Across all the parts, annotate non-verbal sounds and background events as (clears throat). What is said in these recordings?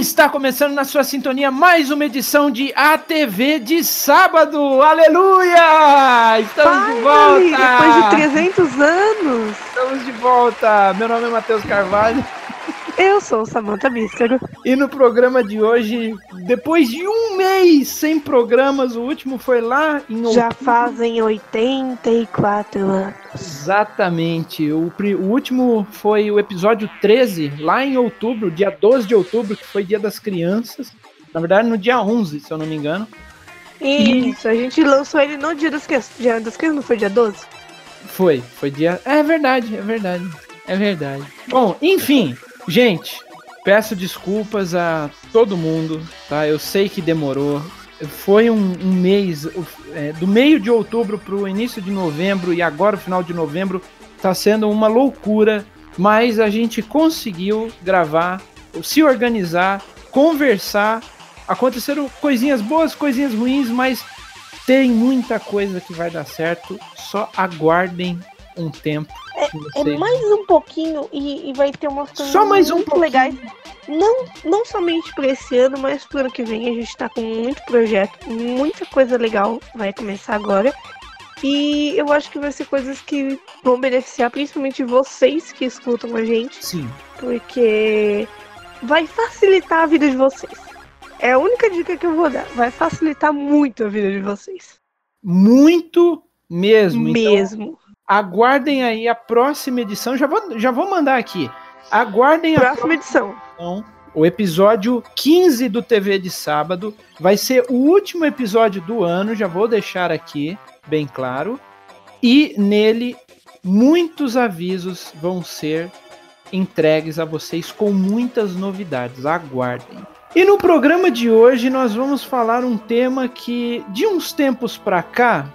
Está começando na sua sintonia mais uma edição de ATV de sábado. Aleluia! Estamos de volta! Depois de 300 anos! Estamos de volta! Meu nome é Matheus Carvalho. Eu sou Samantha Míscaro. E no programa de hoje, depois de um mês sem programas, o último foi lá em outubro. Já fazem 84 anos. Exatamente. O, o último foi o episódio 13, lá em outubro, dia 12 de outubro, que foi dia das crianças. Na verdade, no dia 11, se eu não me engano. Isso, e... a gente lançou ele no dia das crianças. Dia das crianças, não foi dia 12? Foi, foi dia. É verdade, é verdade. É verdade. Bom, enfim, Gente, peço desculpas a todo mundo, tá? Eu sei que demorou. Foi um, um mês, é, do meio de outubro para o início de novembro e agora o final de novembro está sendo uma loucura, mas a gente conseguiu gravar, se organizar, conversar. Aconteceram coisinhas boas, coisinhas ruins, mas tem muita coisa que vai dar certo. Só aguardem um tempo é, é, mais um pouquinho e, e, vai ter umas coisas Só mais muito um legais. Não, não somente para esse ano, mas para o ano que vem. A gente está com muito projeto, muita coisa legal vai começar agora. E eu acho que vai ser coisas que vão beneficiar principalmente vocês que escutam a gente. Sim. Porque vai facilitar a vida de vocês. É a única dica que eu vou dar. Vai facilitar muito a vida de vocês. Muito mesmo. Então, mesmo. Então, aguardem aí a próxima edição. Já vou, já vou mandar aqui. Aguardem próxima a próxima edição. edição. O episódio 15 do TV de sábado vai ser o último episódio do ano, já vou deixar aqui bem claro. E nele muitos avisos vão ser entregues a vocês com muitas novidades. Aguardem. E no programa de hoje nós vamos falar um tema que de uns tempos para cá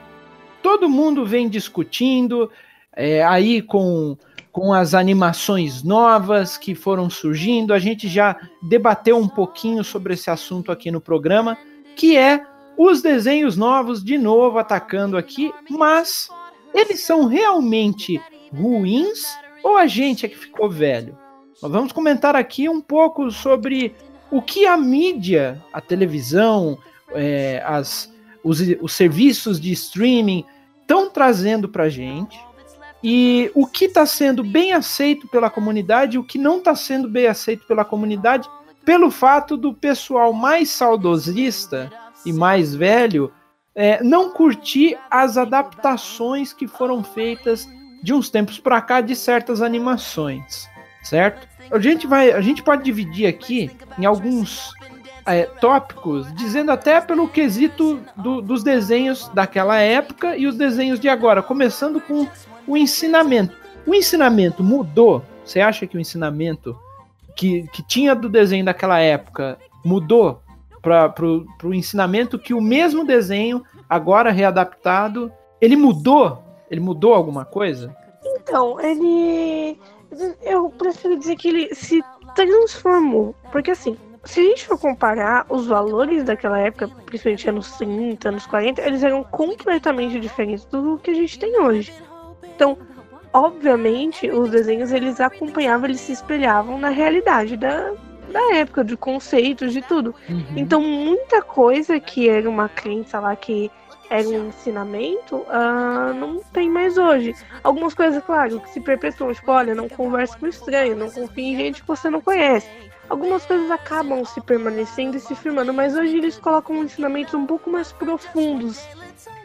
todo mundo vem discutindo é, aí com, com as animações novas que foram surgindo. A gente já debateu um pouquinho sobre esse assunto aqui no programa, que é os desenhos novos de novo atacando aqui, mas eles são realmente ruins ou a gente é que ficou velho? Nós vamos comentar aqui um pouco sobre o que a mídia, a televisão, é, as, os, os serviços de streaming estão trazendo para gente e o que está sendo bem aceito pela comunidade o que não está sendo bem aceito pela comunidade pelo fato do pessoal mais saudosista e mais velho é, não curtir as adaptações que foram feitas de uns tempos para cá de certas animações, certo? A gente vai, a gente pode dividir aqui em alguns é, tópicos, dizendo até pelo quesito do, dos desenhos daquela época e os desenhos de agora, começando com o ensinamento. O ensinamento mudou? Você acha que o ensinamento que, que tinha do desenho daquela época mudou para o ensinamento que o mesmo desenho, agora readaptado, ele mudou? Ele mudou alguma coisa? Então, ele. Eu prefiro dizer que ele se transformou. Porque assim, se a gente for comparar os valores daquela época, principalmente anos 30, anos 40, eles eram completamente diferentes do que a gente tem hoje. Então, obviamente, os desenhos eles acompanhavam, eles se espelhavam na realidade da, da época, de conceitos, de tudo. Uhum. Então, muita coisa que era uma crença lá que era um ensinamento, uh, não tem mais hoje. Algumas coisas, claro, que se perpetuam, tipo, olha, não converse com estranho, não confie em gente que você não conhece algumas coisas acabam se permanecendo e se firmando, mas hoje eles colocam ensinamentos um pouco mais profundos,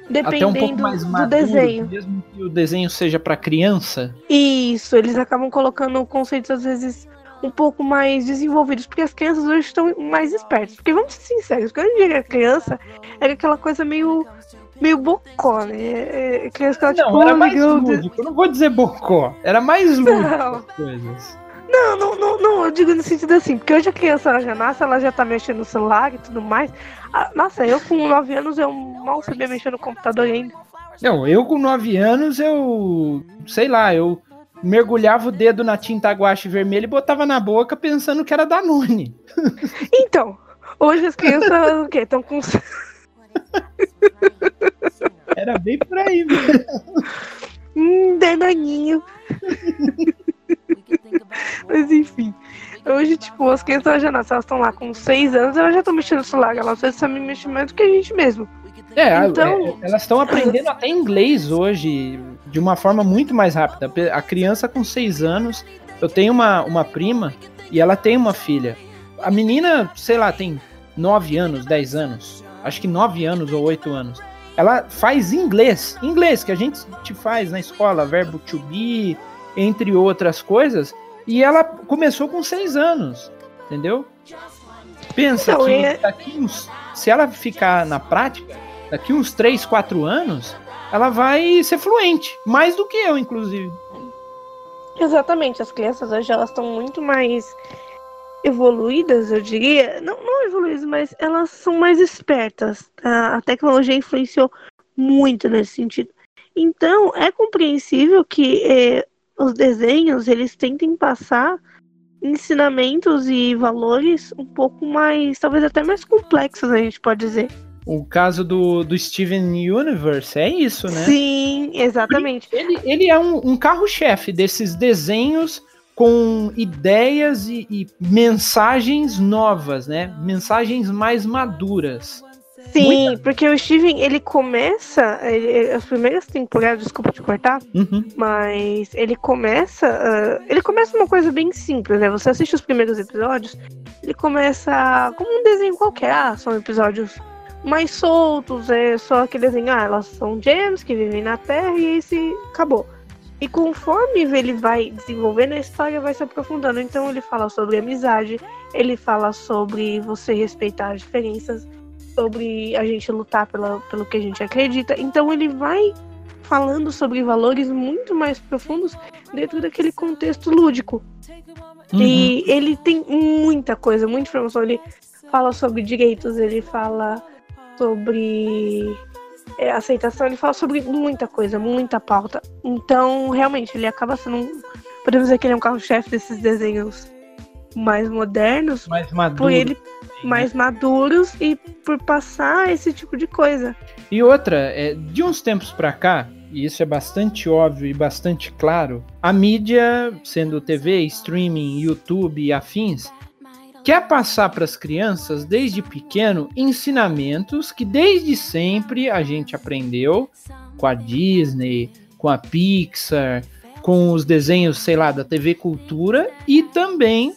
dependendo um maduro, do desenho. Mesmo que o desenho seja para criança. Isso, eles acabam colocando conceitos às vezes um pouco mais desenvolvidos, porque as crianças hoje estão mais espertas. Porque vamos ser sinceros, quando a gente era criança, era aquela coisa meio meio bocó, né? É, é criança que ela, não, tipo, era mais lúdico. Eu não vou dizer bocó. Era mais (laughs) lúdico as coisas. Não, não, não, não, eu digo no sentido assim, porque hoje a criança ela já nasce, ela já tá mexendo no celular e tudo mais. Ah, nossa, eu com 9 anos eu mal sabia mexer no computador ainda. Não, eu com 9 anos eu. sei lá, eu mergulhava o dedo na tinta guache vermelha e botava na boca pensando que era Danone. (laughs) Então, hoje as crianças o quê? Estão com. Era bem por aí, velho. Hum, dananinho. (laughs) Mas enfim. Hoje, tipo, as crianças já nascem, elas estão lá com 6 anos, elas já estão mexendo no celular, elas às sabem mexer mais do que a gente mesmo. É, então... É, elas estão aprendendo até inglês hoje de uma forma muito mais rápida. A criança com 6 anos, eu tenho uma, uma prima e ela tem uma filha. A menina, sei lá, tem 9 anos, 10 anos. Acho que 9 anos ou 8 anos. Ela faz inglês. Inglês, que a gente te faz na escola, verbo to be, entre outras coisas. E ela começou com 6 anos. Entendeu? Pensa então, que é... daqui uns, se ela ficar na prática, daqui uns 3, 4 anos, ela vai ser fluente. Mais do que eu, inclusive. Exatamente. As crianças hoje elas estão muito mais evoluídas, eu diria. Não, não evoluídas, mas elas são mais espertas. A, a tecnologia influenciou muito nesse sentido. Então, é compreensível que eh, os desenhos eles tentem passar ensinamentos e valores um pouco mais, talvez até mais complexos, a gente pode dizer. O caso do, do Steven Universe é isso, né? Sim, exatamente. Ele, ele é um, um carro-chefe desses desenhos com ideias e, e, mensagens novas, né? Mensagens mais maduras. Sim, Muita... porque o Steven, ele começa, ele, as primeiras temporadas, desculpa te cortar, uhum. mas ele começa, uh, ele começa uma coisa bem simples, né? Você assiste os primeiros episódios, ele começa como um desenho qualquer, ah, são episódios mais soltos, é só aquele desenho, ah, elas são gems que vivem na Terra e esse acabou. E conforme ele vai desenvolvendo, a história vai se aprofundando. Então ele fala sobre amizade, ele fala sobre você respeitar as diferenças, sobre a gente lutar pela, pelo que a gente acredita. Então ele vai falando sobre valores muito mais profundos dentro daquele contexto lúdico. Uhum. E ele tem muita coisa, muita informação. Ele fala sobre direitos, ele fala sobre é, aceitação, ele fala sobre muita coisa, muita pauta. Então, realmente, ele acaba sendo um. Podemos dizer que ele é um carro-chefe desses desenhos mais modernos. Mais maduros. Por ele mais maduros e por passar esse tipo de coisa. E outra, é, de uns tempos para cá, e isso é bastante óbvio e bastante claro, a mídia, sendo TV, streaming, YouTube e afins, quer passar para as crianças, desde pequeno, ensinamentos que desde sempre a gente aprendeu com a Disney, com a Pixar, com os desenhos, sei lá, da TV Cultura e também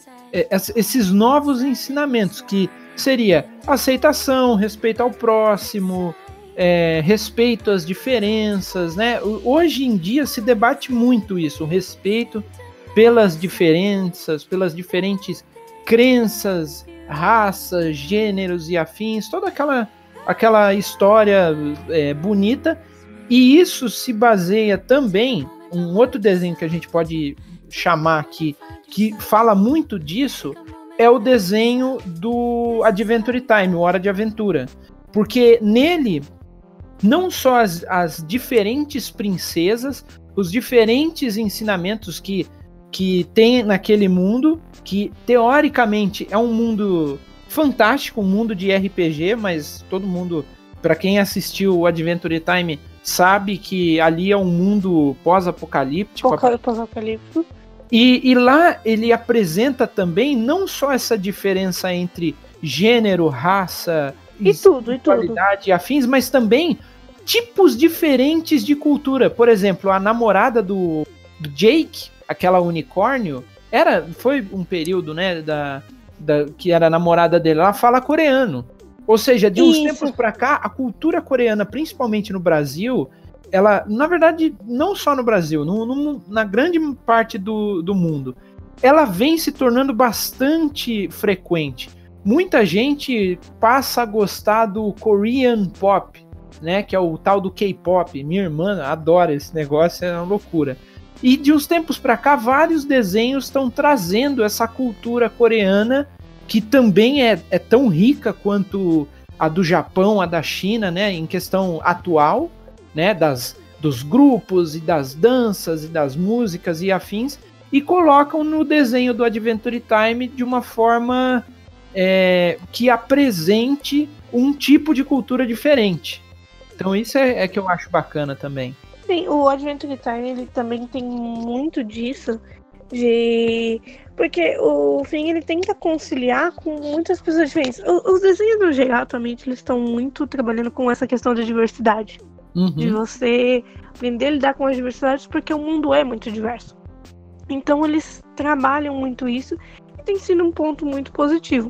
esses novos ensinamentos que seria aceitação, respeito ao próximo, é, respeito às diferenças, né? Hoje em dia se debate muito isso, o respeito pelas diferenças, pelas diferentes crenças, raças, gêneros e afins, toda aquela, aquela história é, bonita. E isso se baseia também, um outro desenho que a gente pode chamar aqui, que fala muito disso, é o desenho do Adventure Time, Hora de Aventura. Porque nele, não só as, as diferentes princesas, os diferentes ensinamentos que que tem naquele mundo, que teoricamente é um mundo fantástico, um mundo de RPG, mas todo mundo, para quem assistiu o Adventure Time, sabe que ali é um mundo pós-apocalíptico. Pós-apocalíptico. E, e lá ele apresenta também não só essa diferença entre gênero, raça, e tudo, e qualidade e afins, mas também tipos diferentes de cultura. Por exemplo, a namorada do, do Jake aquela unicórnio, era foi um período, né, da, da que era a namorada dele, ela fala coreano. Ou seja, de uns Isso. tempos para cá, a cultura coreana, principalmente no Brasil, ela, na verdade, não só no Brasil, no, no, na grande parte do, do mundo, ela vem se tornando bastante frequente. Muita gente passa a gostar do Korean pop, né, que é o tal do K-pop. Minha irmã adora esse negócio, é uma loucura. E de uns tempos para cá, vários desenhos estão trazendo essa cultura coreana que também é, é tão rica quanto a do Japão, a da China, né, em questão atual, né, das, dos grupos e das danças e das músicas e afins, e colocam no desenho do Adventure Time de uma forma é, que apresente um tipo de cultura diferente. Então isso é, é que eu acho bacana também. Sim, o Adventure Time ele também tem muito disso De. Porque o Finn ele tenta conciliar com muitas pessoas diferentes. Os desenhos no geral atualmente eles estão muito trabalhando com essa questão da diversidade. Uhum. De você aprender a lidar com as diversidades, porque o mundo é muito diverso. Então eles trabalham muito isso e tem sido um ponto muito positivo.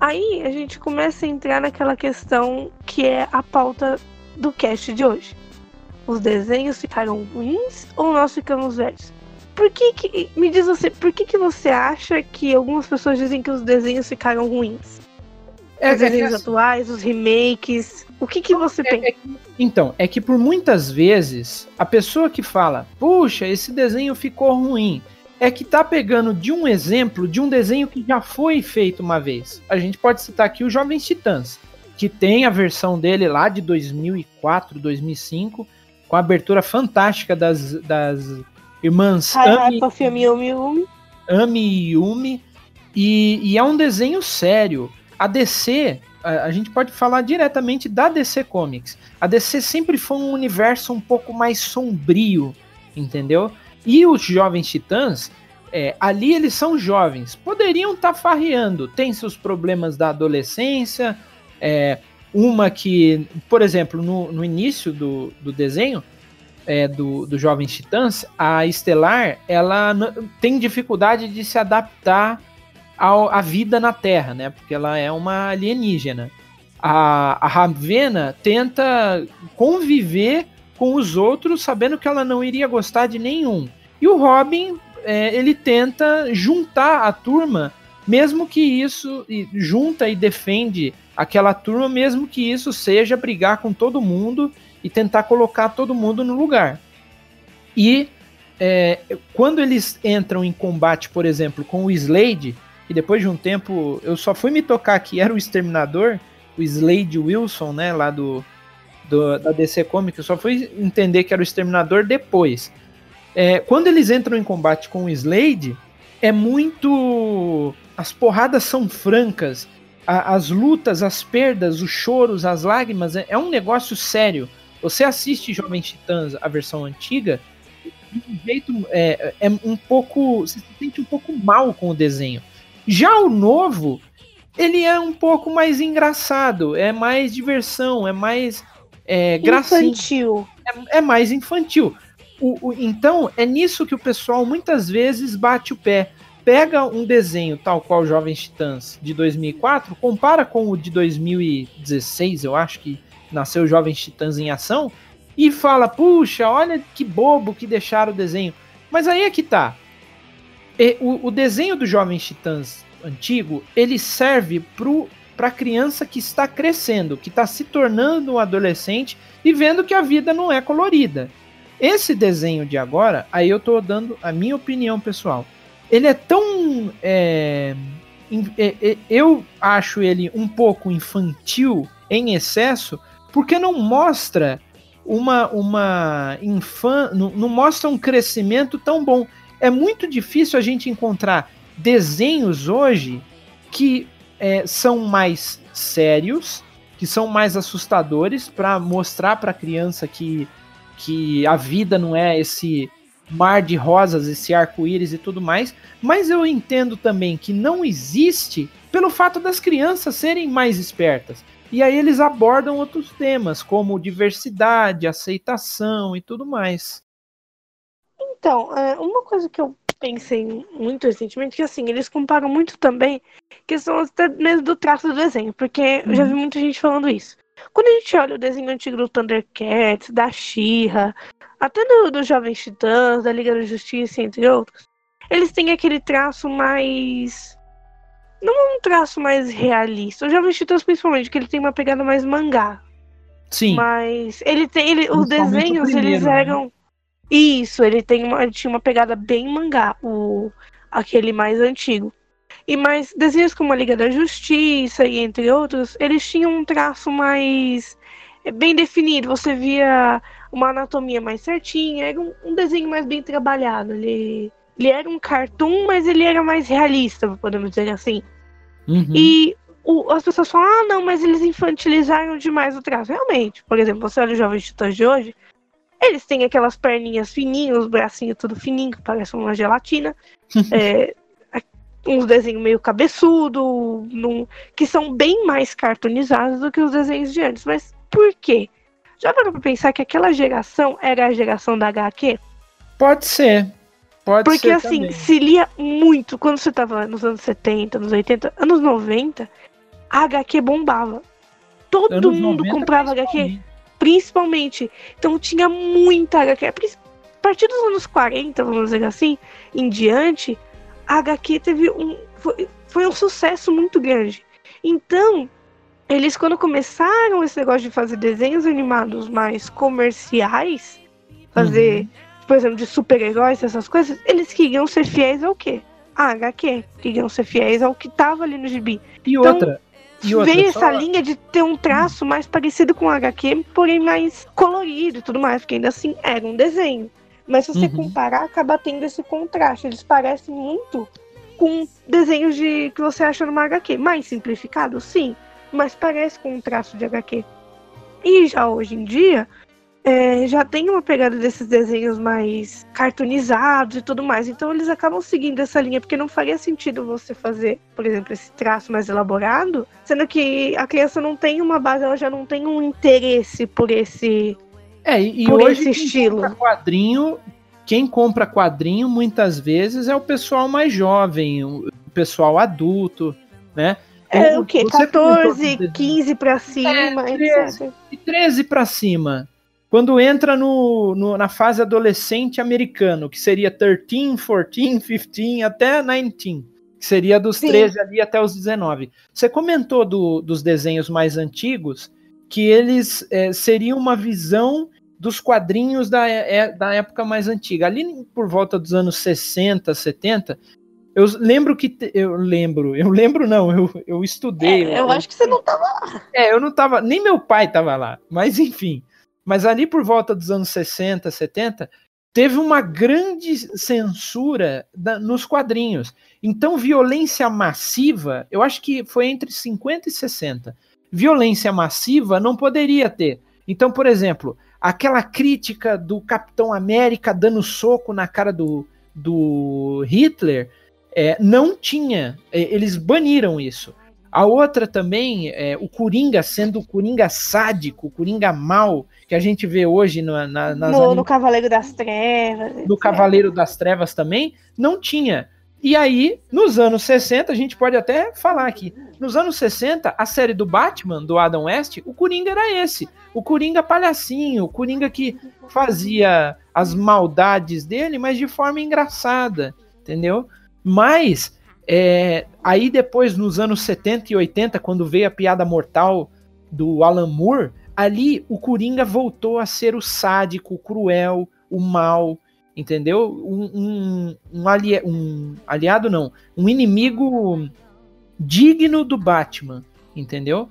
Aí a gente começa a entrar naquela questão que é a pauta do cast de hoje. Os desenhos ficaram ruins ou nós ficamos velhos? Por que, que me diz você, por que, que você acha que algumas pessoas dizem que os desenhos ficaram ruins? É, os desenhos é, atuais, os remakes, o que, que você é, pensa? É, então, é que por muitas vezes a pessoa que fala, puxa, esse desenho ficou ruim, é que tá pegando de um exemplo de um desenho que já foi feito uma vez. A gente pode citar aqui o Jovens Titãs, que tem a versão dele lá de 2004, 2005, com a abertura fantástica das, das irmãs Ami, Ami, Ami, Ami e Yumi. E, e, é um desenho sério. A DC, a, gente pode falar diretamente da DC Comics. A DC sempre foi um universo um pouco mais sombrio, entendeu? E os Jovens Titãs, é, ali eles são jovens, poderiam estar tá farreando, tem seus problemas da adolescência, é, uma que, por exemplo, no, no início do, do desenho é, do, do Jovens Titãs, a Estelar ela tem dificuldade de se adaptar ao, à vida na Terra, né? Porque ela é uma alienígena. A, a Ravena tenta conviver com os outros, sabendo que ela não iria gostar de nenhum. E o Robin, é, ele tenta juntar a turma, mesmo que isso junta e defende aquela turma, mesmo que isso seja brigar com todo mundo e tentar colocar todo mundo no lugar. E é, quando eles entram em combate, por exemplo, com o Slade, e depois de um tempo eu só fui me tocar que era o Exterminador, o Slade Wilson, né, lá do, do da DC Comics, eu só fui entender que era o Exterminador depois. É, quando eles entram em combate com o Slade, é muito. As porradas são francas, a, as lutas, as perdas, os choros, as lágrimas, é, é, um negócio sério. Você assiste Jovem Titãs, a versão antiga, de um jeito é, é um pouco. Você se sente um pouco mal com o desenho. Já o novo, ele é um pouco mais engraçado, é mais diversão, é mais é, gracinha. Infantil. É, é mais infantil. O, o, então, é nisso que o pessoal muitas vezes bate o pé pega um desenho tal qual Jovens Titãs de 2004, compara com o de 2016, eu acho que nasceu Jovens Titãs em ação, e fala: puxa, olha que bobo que deixaram o desenho. Mas aí é que tá. E, o, o, desenho do Jovens Titãs antigo ele serve para a criança que está crescendo, que está se tornando um adolescente e vendo que a vida não é colorida. Esse desenho de agora, aí eu tô dando a minha opinião pessoal ele é tão. É, é, é, eu acho ele um pouco infantil em excesso, porque não mostra uma. uma infan, não, não mostra um crescimento tão bom. É muito difícil a gente encontrar desenhos hoje que é, são mais sérios, que são mais assustadores para mostrar para a criança que, que a vida não é esse mar de rosas, esse arco-íris e tudo mais, mas eu entendo também que não existe pelo fato das crianças serem mais espertas. E aí eles abordam outros temas, como diversidade, aceitação e tudo mais. Então, é, uma coisa que eu pensei muito recentemente, que assim, eles comparam muito também questão até mesmo do traço do desenho, porque eu já vi uhum. muita gente falando isso. Quando a gente olha o desenho antigo do Thundercats, da She-Ra, até do, do Jovens Titãs, da Liga da Justiça, entre outros, eles têm aquele traço mais. Não um traço mais realista. O Jovens Titãs, principalmente, que ele tem uma pegada mais mangá. Sim. Mas ele tem. Ele, os desenhos, primeiro, eles eram. Né? Isso, ele tem uma, tinha uma pegada bem mangá, o, aquele mais antigo. E mais desenhos como a Liga da Justiça e entre outros, eles tinham um traço mais é, bem definido. Você via uma anatomia mais certinha, era um, um desenho mais bem trabalhado. Ele, ele era um cartoon, mas ele era mais realista, podemos dizer assim. Uhum. E o, as pessoas falam, ah, não, mas eles infantilizaram demais o traço. Realmente, por exemplo, você olha os Jovens Titãs de hoje, eles têm aquelas perninhas fininhas, os bracinhos tudo fininho, que parece uma gelatina. (laughs) é, uns desenhos meio cabeçudo, num, que são bem mais cartoonizados do que os desenhos de antes. Mas por quê? Já parou pra pensar que aquela geração era a geração da HQ? Pode ser. Pode Porque ser assim, também. se lia muito quando você tava nos anos 70, nos 80, anos 90, a HQ bombava. Todo Anos mundo 90, comprava HQ. Principalmente. Então tinha muita HQ. A partir dos anos 40, vamos dizer assim, em diante, a HQ teve um. Foi, foi um sucesso muito grande. Então, eles quando começaram esse negócio de fazer desenhos animados mais comerciais, fazer, Uhum. por exemplo, de super-heróis, essas coisas, eles queriam ser fiéis ao quê? A HQ. Queriam ser fiéis ao que tava ali no gibi. E Então, outra. Veio só- essa linha de ter um traço mais parecido com o HQ, porém mais colorido e tudo mais, porque ainda assim era um desenho. Mas se você Uhum. comparar, acaba tendo esse contraste. Eles parecem muito com desenhos de que você acha numa HQ. Mais simplificado, sim, mas parece com um traço de HQ. E já hoje em dia, é, já tem uma pegada desses desenhos mais cartoonizados e tudo mais. Então eles acabam seguindo essa linha, porque não faria sentido você fazer, por exemplo, esse traço mais elaborado, sendo que a criança não tem uma base, ela já não tem um interesse por esse. É, e, por hoje esse estilo. compra quadrinho, quem compra quadrinho muitas vezes é o pessoal mais jovem, o pessoal adulto, né? É O- o quê? você comentou 14, dos 15 pra cima, É, etc. de 13 para cima. Quando entra no, no- na fase adolescente americano, que seria 13, 14, 15, até 19, que seria dos Sim. 13 ali até os 19. Você comentou do- dos desenhos mais antigos, que eles é, seriam uma visão dos quadrinhos da, é- da época mais antiga. Ali por volta dos anos 60, 70, eu lembro que. Eu lembro, eu lembro não, eu, eu estudei. É, eu acho que você não tava. É, eu não tava, nem meu pai tava lá, mas enfim. Mas ali por volta dos anos 60, 70, teve uma grande censura da- nos quadrinhos. Então, violência massiva, eu acho que foi entre 50 e 60. Violência massiva não poderia ter. Então, por exemplo, aquela crítica do Capitão América dando soco na cara do, do Hitler, é, não tinha. É, Eles baniram isso. A outra também, é, o Coringa sendo o Coringa sádico, o Coringa mal, que a gente vê hoje na, na, nas No, anim- no Cavaleiro das Trevas. no. Cavaleiro das Trevas também, não tinha. E aí, nos anos 60, a gente pode até falar aqui, nos anos 60, a série do Batman, do Adam West, o Coringa era esse. O Coringa palhacinho, o Coringa que fazia as maldades dele, mas de forma engraçada, entendeu? Mas, é, aí depois, nos anos 70 e 80, quando veio a piada mortal do Alan Moore, ali o Coringa voltou a ser o sádico, o cruel, o mal, entendeu? Um, um, um, ali, um aliado, não, um inimigo digno do Batman, entendeu?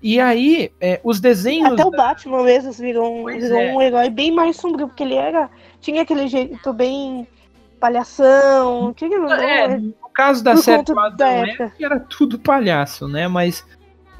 E aí, é, os desenhos. Até o Batman mesmo virou, um, virou é. um herói bem mais sombrio, porque ele era. Tinha aquele jeito bem palhação. Tinha, não, É, é, no caso da por série do Adam da época. era tudo palhaço, né? Mas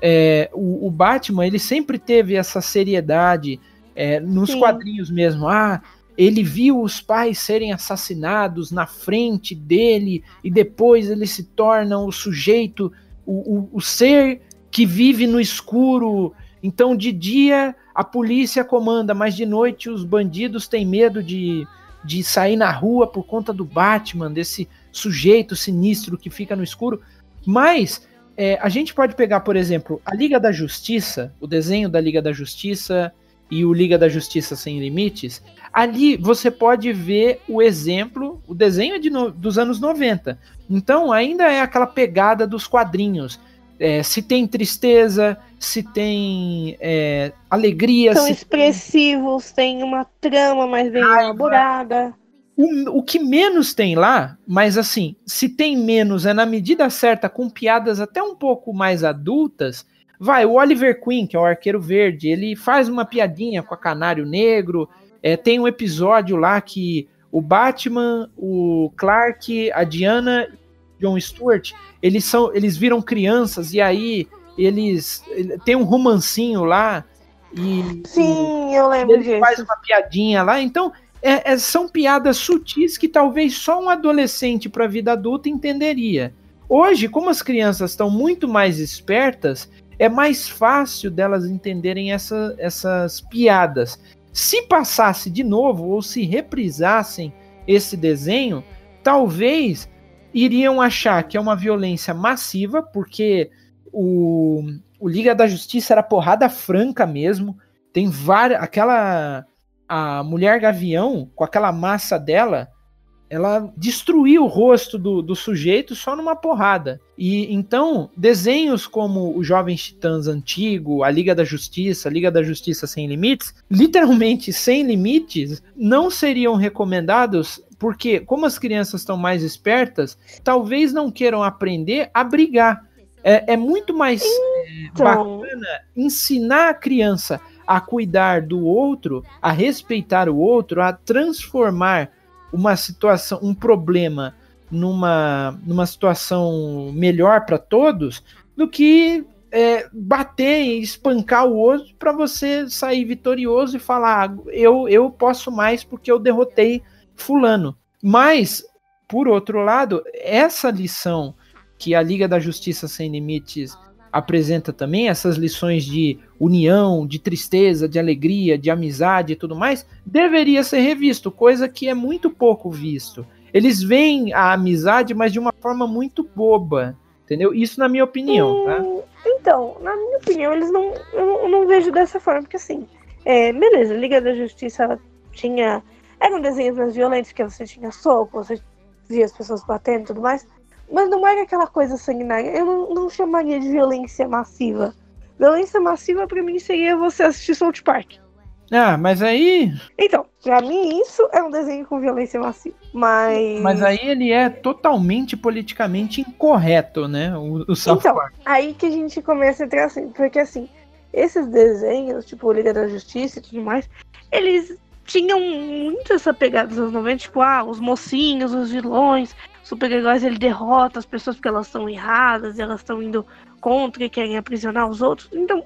é, o, o Batman, ele sempre teve essa seriedade é, nos Sim. quadrinhos mesmo. Ah, ele viu os pais serem assassinados na frente dele e depois ele se torna o sujeito, o, o, o ser que vive no escuro. Então, de dia a polícia comanda, mas de noite os bandidos têm medo de, de sair na rua por conta do Batman, desse sujeito sinistro que fica no escuro. Mas é, a gente pode pegar, por exemplo, a Liga da Justiça, o desenho da Liga da Justiça e o Liga da Justiça Sem Limites. Ali você pode ver o exemplo, o desenho é de no- dos anos 90. Então ainda é aquela pegada dos quadrinhos. É, se tem tristeza, se tem é, alegria, São expressivos, tem uma trama mais bem elaborada. O, o que menos tem lá, mas assim, se tem menos é na medida certa, com piadas até um pouco mais adultas. Vai, o Oliver Queen, que é o arqueiro verde, ele faz uma piadinha com a Canário Negro. É, tem um episódio lá que o Batman, o Clark, a Diana John Stewart, eles são, eles viram crianças e aí eles ele- tem um romancinho lá e Sim, eu lembro ele disso. faz uma piadinha lá, então é, é, são piadas sutis que talvez só um adolescente para a vida adulta entenderia. Hoje, como as crianças estão muito mais espertas, é mais fácil delas entenderem essa, essas piadas. Se passasse de novo ou se reprisassem esse desenho, talvez iriam achar que é uma violência massiva, porque o, o Liga da Justiça era porrada franca mesmo. Tem várias. Aquela. A mulher gavião, com aquela massa dela, ela destruiu o rosto do, do sujeito só numa porrada. E então, desenhos como o Jovens Titãs antigo, a Liga da Justiça, a Liga da Justiça Sem Limites, literalmente sem limites, não seriam recomendados porque, como as crianças estão mais espertas, talvez não queiram aprender a brigar. É, é muito mais então... bacana ensinar a criança a cuidar do outro, a respeitar o outro, a transformar uma situação, um problema numa, numa situação melhor para todos, do que é, bater e espancar o outro para você sair vitorioso e falar: ah, eu, eu posso mais porque eu derrotei Fulano. Mas, por outro lado, essa lição que a Liga da Justiça Sem Limites apresenta também, essas lições de união, de tristeza, de alegria, de amizade e tudo mais, deveria ser revisto, coisa que é muito pouco visto. Eles veem a amizade, mas de uma forma muito boba, entendeu? Isso na minha opinião, tá? Hum, então, na minha opinião, eles não, eu não vejo dessa forma, porque assim, é, beleza, Liga da Justiça tinha, eram desenhos mais violentos, que você tinha soco, você via as pessoas batendo e tudo mais, mas não era aquela coisa sanguinária, eu não, não chamaria de violência massiva. Violência massiva para mim seria você assistir South Park. Ah, mas aí. Então, pra mim isso é um desenho com violência massiva. Mas. Mas aí ele é totalmente politicamente incorreto, né? O, o South então, Park. Aí que a gente começa a entrar assim. Porque assim, esses desenhos, tipo Liga da Justiça e tudo mais, eles tinham muito essa pegada dos anos 90, tipo, ah, os mocinhos, os vilões, super-heróis ele derrota as pessoas porque elas estão erradas, elas estão indo contra e querem aprisionar os outros. Então,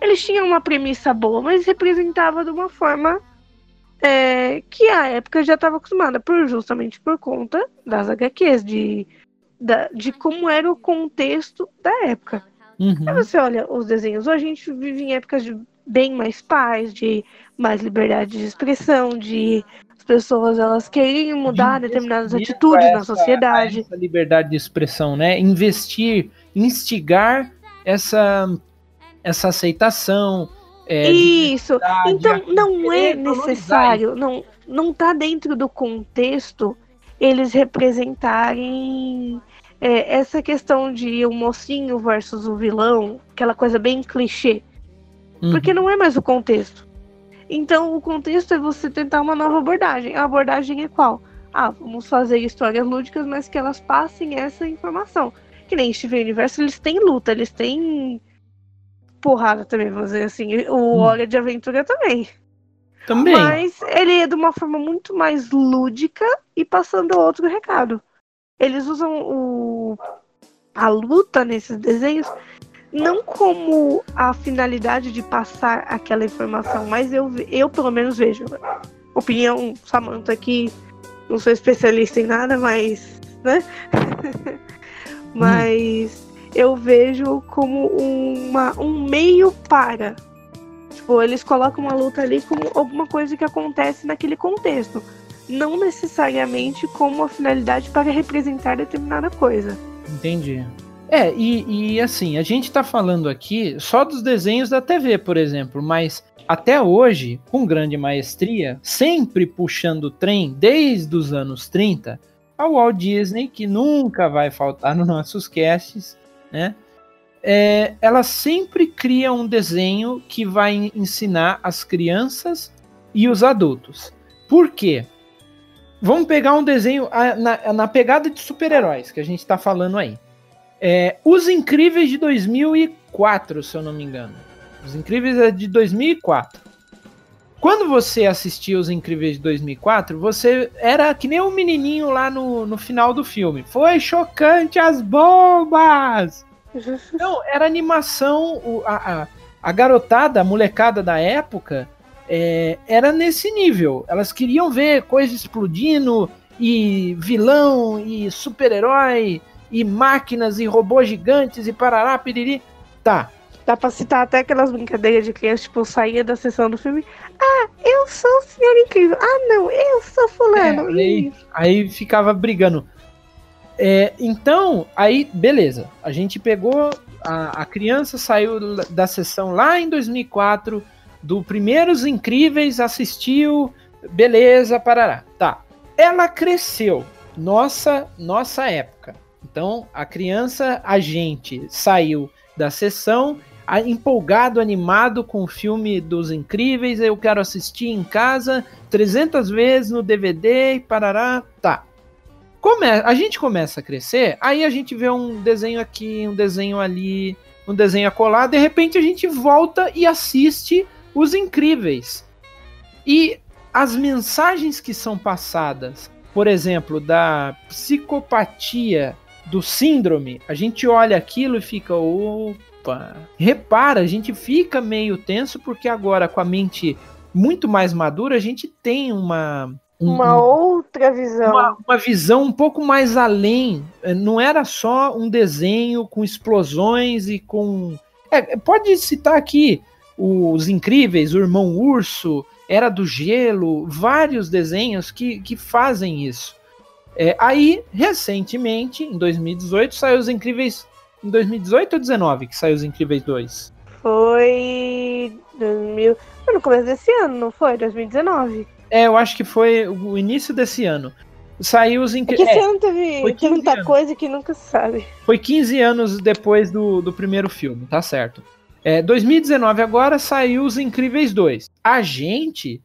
eles tinham uma premissa boa, mas representava de uma forma é, que a época já estava acostumada, por, justamente por conta das HQs, de, da, de como era o contexto da época. Uhum. Aí você olha os desenhos, hoje a gente vive em épocas de bem mais paz, de mais liberdade de expressão, de as pessoas elas querem mudar de determinadas atitudes essa, na sociedade. Essa liberdade de expressão, né? Investir, instigar essa essa aceitação. É, Isso. Então não é necessário, não não está dentro do contexto eles representarem é, essa questão de o mocinho versus o vilão, aquela coisa bem clichê. Uhum. Porque não é mais o contexto. Então o contexto é você tentar uma nova abordagem. A abordagem é qual? Ah, vamos fazer histórias lúdicas, mas que elas passem essa informação. Que nem Steven Universo, eles têm luta, eles têm porrada também, vamos dizer assim. O hum. Hora de Aventura também. Também. Mas ele é de uma forma muito mais lúdica e passando outro recado. Eles usam o, a luta nesses desenhos não como a finalidade de passar aquela informação, mas eu, eu pelo menos vejo. Opinião Samantha aqui, não sou especialista em nada, mas. né? (laughs) mas. Hum eu vejo como uma, um meio para. Tipo, eles colocam uma luta ali como alguma coisa que acontece naquele contexto. Não necessariamente como uma finalidade para representar determinada coisa. Entendi. É, e, e assim, a gente tá falando aqui só dos desenhos da TV, por exemplo, mas até hoje, com grande maestria, sempre puxando o trem desde os anos 30, a Walt Disney, que nunca vai faltar (laughs) nos nossos casts, né? É, ela sempre cria um desenho que vai ensinar as crianças e os adultos. Por quê? Vamos pegar um desenho na, na pegada de super-heróis que a gente está falando aí. É, Os Incríveis de 2004, se eu não me engano. Os Incríveis é de 2004. Quando você assistia Os Incríveis de 2004, você era que nem um menininho lá no, no final do filme. Foi chocante as bombas! (laughs) Não, era animação. A, a, a garotada, a molecada da época, é, era nesse nível. Elas queriam ver coisa explodindo, e vilão, e super-herói, e máquinas, e robôs gigantes, e parará, piriri. Tá. Dá pra citar até aquelas brincadeiras de criança, tipo, saía da sessão do filme. Ah, eu sou o senhor incrível. Ah, não, eu sou fulano. É, aí, aí, ficava brigando. É, então, aí, beleza. A gente pegou. A, a criança saiu da sessão lá em 2004, do Primeiros Incríveis, assistiu, beleza, parará. Tá. Ela cresceu. Nossa, nossa época. Então, a criança, a gente saiu da sessão empolgado, animado com o filme dos Incríveis, eu quero assistir em casa 300 vezes no DVD e parará, tá. Come a gente começa a crescer, aí a gente vê um desenho aqui, um desenho ali, um desenho acolá, de repente a gente volta e assiste Os Incríveis. E as mensagens que são passadas, por exemplo, da psicopatia, do síndrome, a gente olha aquilo e fica, opa. Repara, a gente fica meio tenso porque agora com a mente muito mais madura, a gente tem uma uma outra visão. Uma, uma, visão um pouco mais além. É, não era só um desenho com explosões e com. É, pode citar aqui os incríveis, o irmão urso, Era do Gelo, vários desenhos que, que fazem isso. É, aí, recentemente, em 2018, saiu os incríveis em 2018 ou 2019 que saiu Os Incríveis 2? Foi. 2000... Foi no começo desse ano, não foi? 2019. É, eu acho que foi o início desse ano. Saiu Os Incríveis. É esse é, ano teve, teve muita anos. coisa que nunca se sabe. Foi 15 anos depois do, do primeiro filme, tá certo. É, 2019 agora saiu Os Incríveis 2. A gente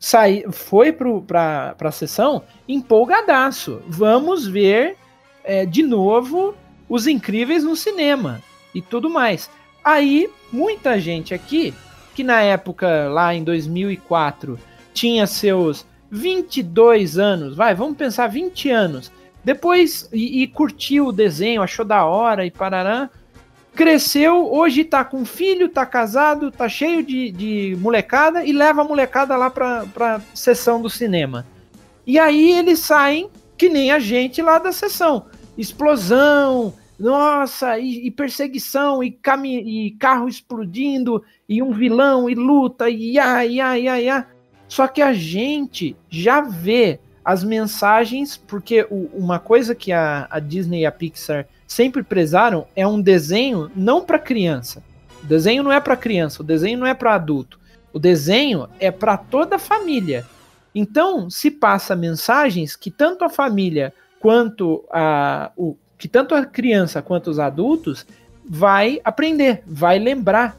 sai, foi para a sessão empolgadaço. Vamos ver é, de novo os Incríveis no cinema e tudo mais. Aí, muita gente aqui, que na época, lá em 2004, tinha seus 22 anos, vai, vamos pensar 20 anos, depois e, e curtiu o desenho, achou da hora e parará, cresceu, hoje tá com filho, tá casado, tá cheio de, de molecada e leva a molecada lá pra, pra sessão do cinema. E aí eles saem que nem a gente lá da sessão. Explosão, nossa, e, e perseguição, e, e, carro explodindo, e um vilão, e luta, e ia, ia, ia, ia. Só que a gente já vê as mensagens, porque o, uma coisa que a, a, Disney e a Pixar sempre prezaram é um desenho não para criança. O desenho não é para criança, o desenho não é para adulto. O desenho é para toda a família. Então, se passa mensagens que tanto a família quanto a, o, que tanto a criança quanto os adultos vai aprender, vai lembrar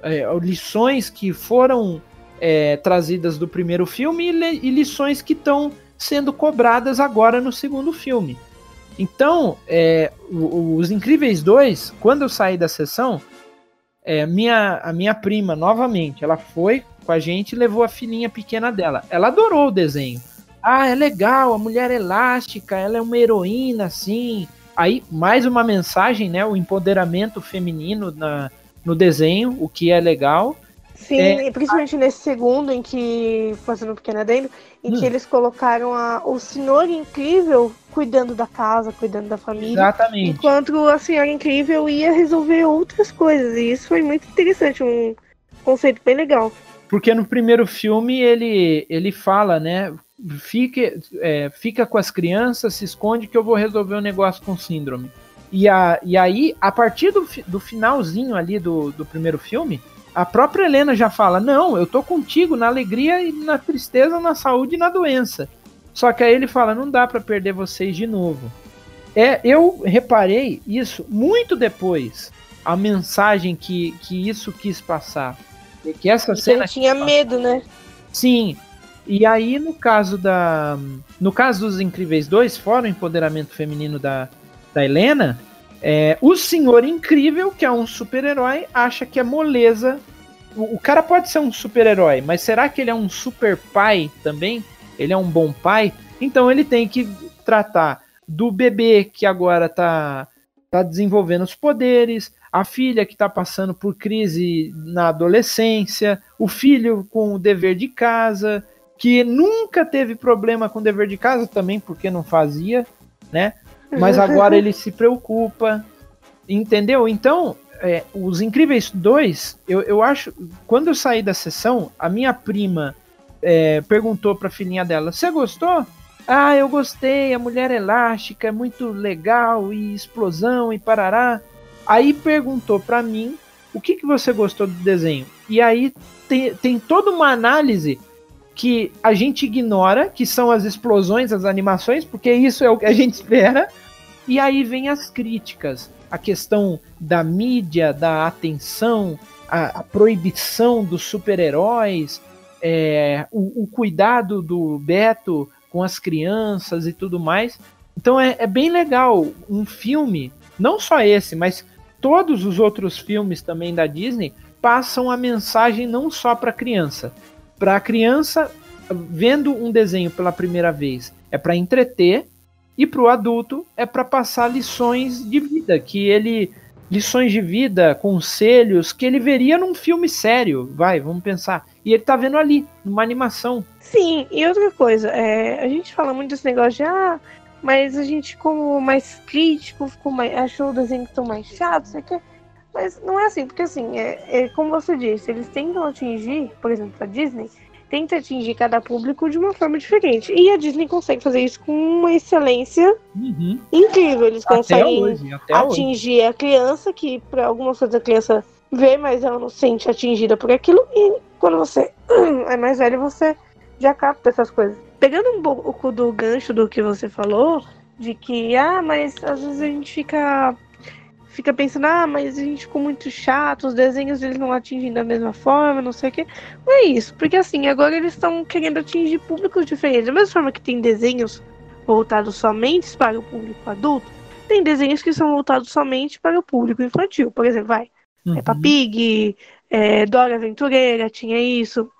é, lições que foram é, trazidas do primeiro filme e, e lições que estão sendo cobradas agora no segundo filme. Então, é, os Incríveis 2, quando eu saí da sessão, é, minha, a minha prima, novamente, ela foi com a gente e levou a filhinha pequena dela. Ela adorou o desenho. Ah, é legal, a mulher elástica, ela é uma heroína, assim, aí mais uma mensagem, né? O empoderamento feminino na, no desenho, o que é legal. Sim, é, principalmente a... nesse segundo, em que, fazendo um pequeno adendo, em hum. que eles colocaram a, o senhor incrível cuidando da casa, cuidando da família. Exatamente. Enquanto a senhora incrível ia resolver outras coisas. E isso foi muito interessante, um conceito bem legal. Porque no primeiro filme ele, ele fala, né? fique, é, fica com as crianças, se esconde que eu vou resolver o um negócio com síndrome. E, a, e aí, a partir do, do finalzinho ali do, do primeiro filme, a própria Helena já fala: Não, eu tô contigo na alegria e na tristeza, na saúde e na doença. Só que aí ele fala: Não dá para perder vocês de novo. É, eu reparei isso muito depois, a mensagem que, que isso quis passar. Que essa e cena. Tinha medo, né? Sim, e aí, no caso da. No caso dos Incríveis 2, fora o empoderamento feminino da, da Helena, é, o Senhor Incrível, que é um super-herói, acha que é moleza. O, o cara pode ser um super-herói, mas será que ele é um super pai também? Ele é um bom pai? Então ele tem que tratar do bebê que agora tá tá desenvolvendo os poderes, a filha que está passando por crise na adolescência, o filho com o dever de casa, que nunca teve problema com o dever de casa também, porque não fazia, né? Mas agora ele se preocupa, entendeu? Então, é, os Incríveis 2, eu, eu acho, quando eu saí da sessão, a minha prima é, perguntou pra filhinha dela: Você gostou? Ah, eu gostei, a mulher elástica é muito legal, e explosão, e parará. Aí perguntou pra mim o que, que você gostou do desenho. E aí tem, tem toda uma análise que a gente ignora, que são as explosões, as animações, porque isso é o que a gente espera. E aí vem as críticas, a questão da mídia, da atenção, a, a proibição dos super-heróis, é, o, o, cuidado do Beto com as crianças e tudo mais. Então é, é bem legal um filme, não só esse, mas todos os outros filmes também da Disney passam a mensagem não só para criança. Para a criança vendo um desenho pela primeira vez é para entreter e para o adulto é para passar lições de vida que ele lições de vida, conselhos que ele veria num filme sério, vai, vamos pensar. E ele tá vendo ali, numa animação. Sim, e outra coisa, é, a gente fala muito desse negócio de ah, mas a gente como mais crítico, ficou mais, achou o desenho tão mais chato, sei que. Mas não é assim, porque assim, é, é, como você disse, eles tentam atingir, por exemplo, a Disney, tenta atingir cada público de uma forma diferente. E a Disney consegue fazer isso com uma excelência uhum. incrível. Eles até conseguem hoje, atingir hoje. a criança, que para algumas coisas a criança vê, mas ela não se sente atingida por aquilo. E quando você (clears throat) é mais velho, você já capta essas coisas. Pegando um pouco do gancho do que você falou, de que, ah, mas às vezes a gente fica fica pensando, ah, mas a gente ficou muito chato, os desenhos eles não atingem da mesma forma, não sei o quê. Não é isso, porque assim, agora eles estão querendo atingir públicos diferentes. Da mesma forma que tem desenhos voltados somente para o público adulto, tem desenhos que são voltados somente para o público infantil. Por exemplo, vai, uhum. Peppa Pig, é, Dora Aventureira, tinha isso.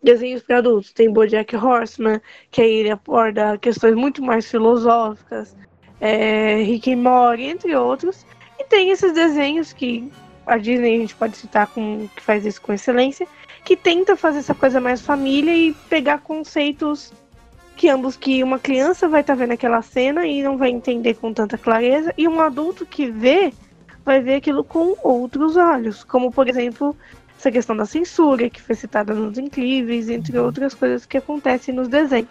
Desenhos para adultos, tem Bojack Horseman, que aí ele aborda questões muito mais filosóficas, é, Rick and Morty, entre outros. E tem esses desenhos que a Disney a gente pode citar com que faz isso com excelência, que tenta fazer essa coisa mais família e pegar conceitos que ambos que uma criança vai estar tá vendo aquela cena e não vai entender com tanta clareza e um adulto que vê vai ver aquilo com outros olhos, como por exemplo essa questão da censura que foi citada nos Incríveis, entre outras coisas que acontecem nos desenhos.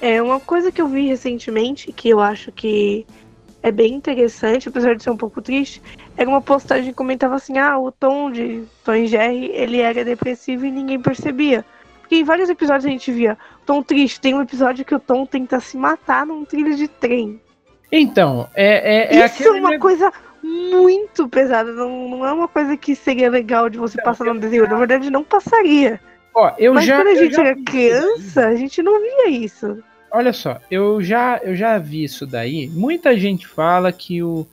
É uma coisa que eu vi recentemente que eu acho que é bem interessante, apesar de ser um pouco triste. Era uma postagem que comentava assim: ah, o Tom de Tom Jerry ele era depressivo e ninguém percebia. Porque em vários episódios a gente via Tom triste. Tem um episódio que o Tom tenta se matar num trilho de trem. Então, é. é, é Isso é uma coisa muito pesada. Não, não é uma coisa que seria legal de você passar no desenho. Na verdade, não passaria. Ó, eu Mas já, quando a gente já... era criança, a gente não via isso olha só, eu já, eu já vi isso daí. Muita gente fala que o,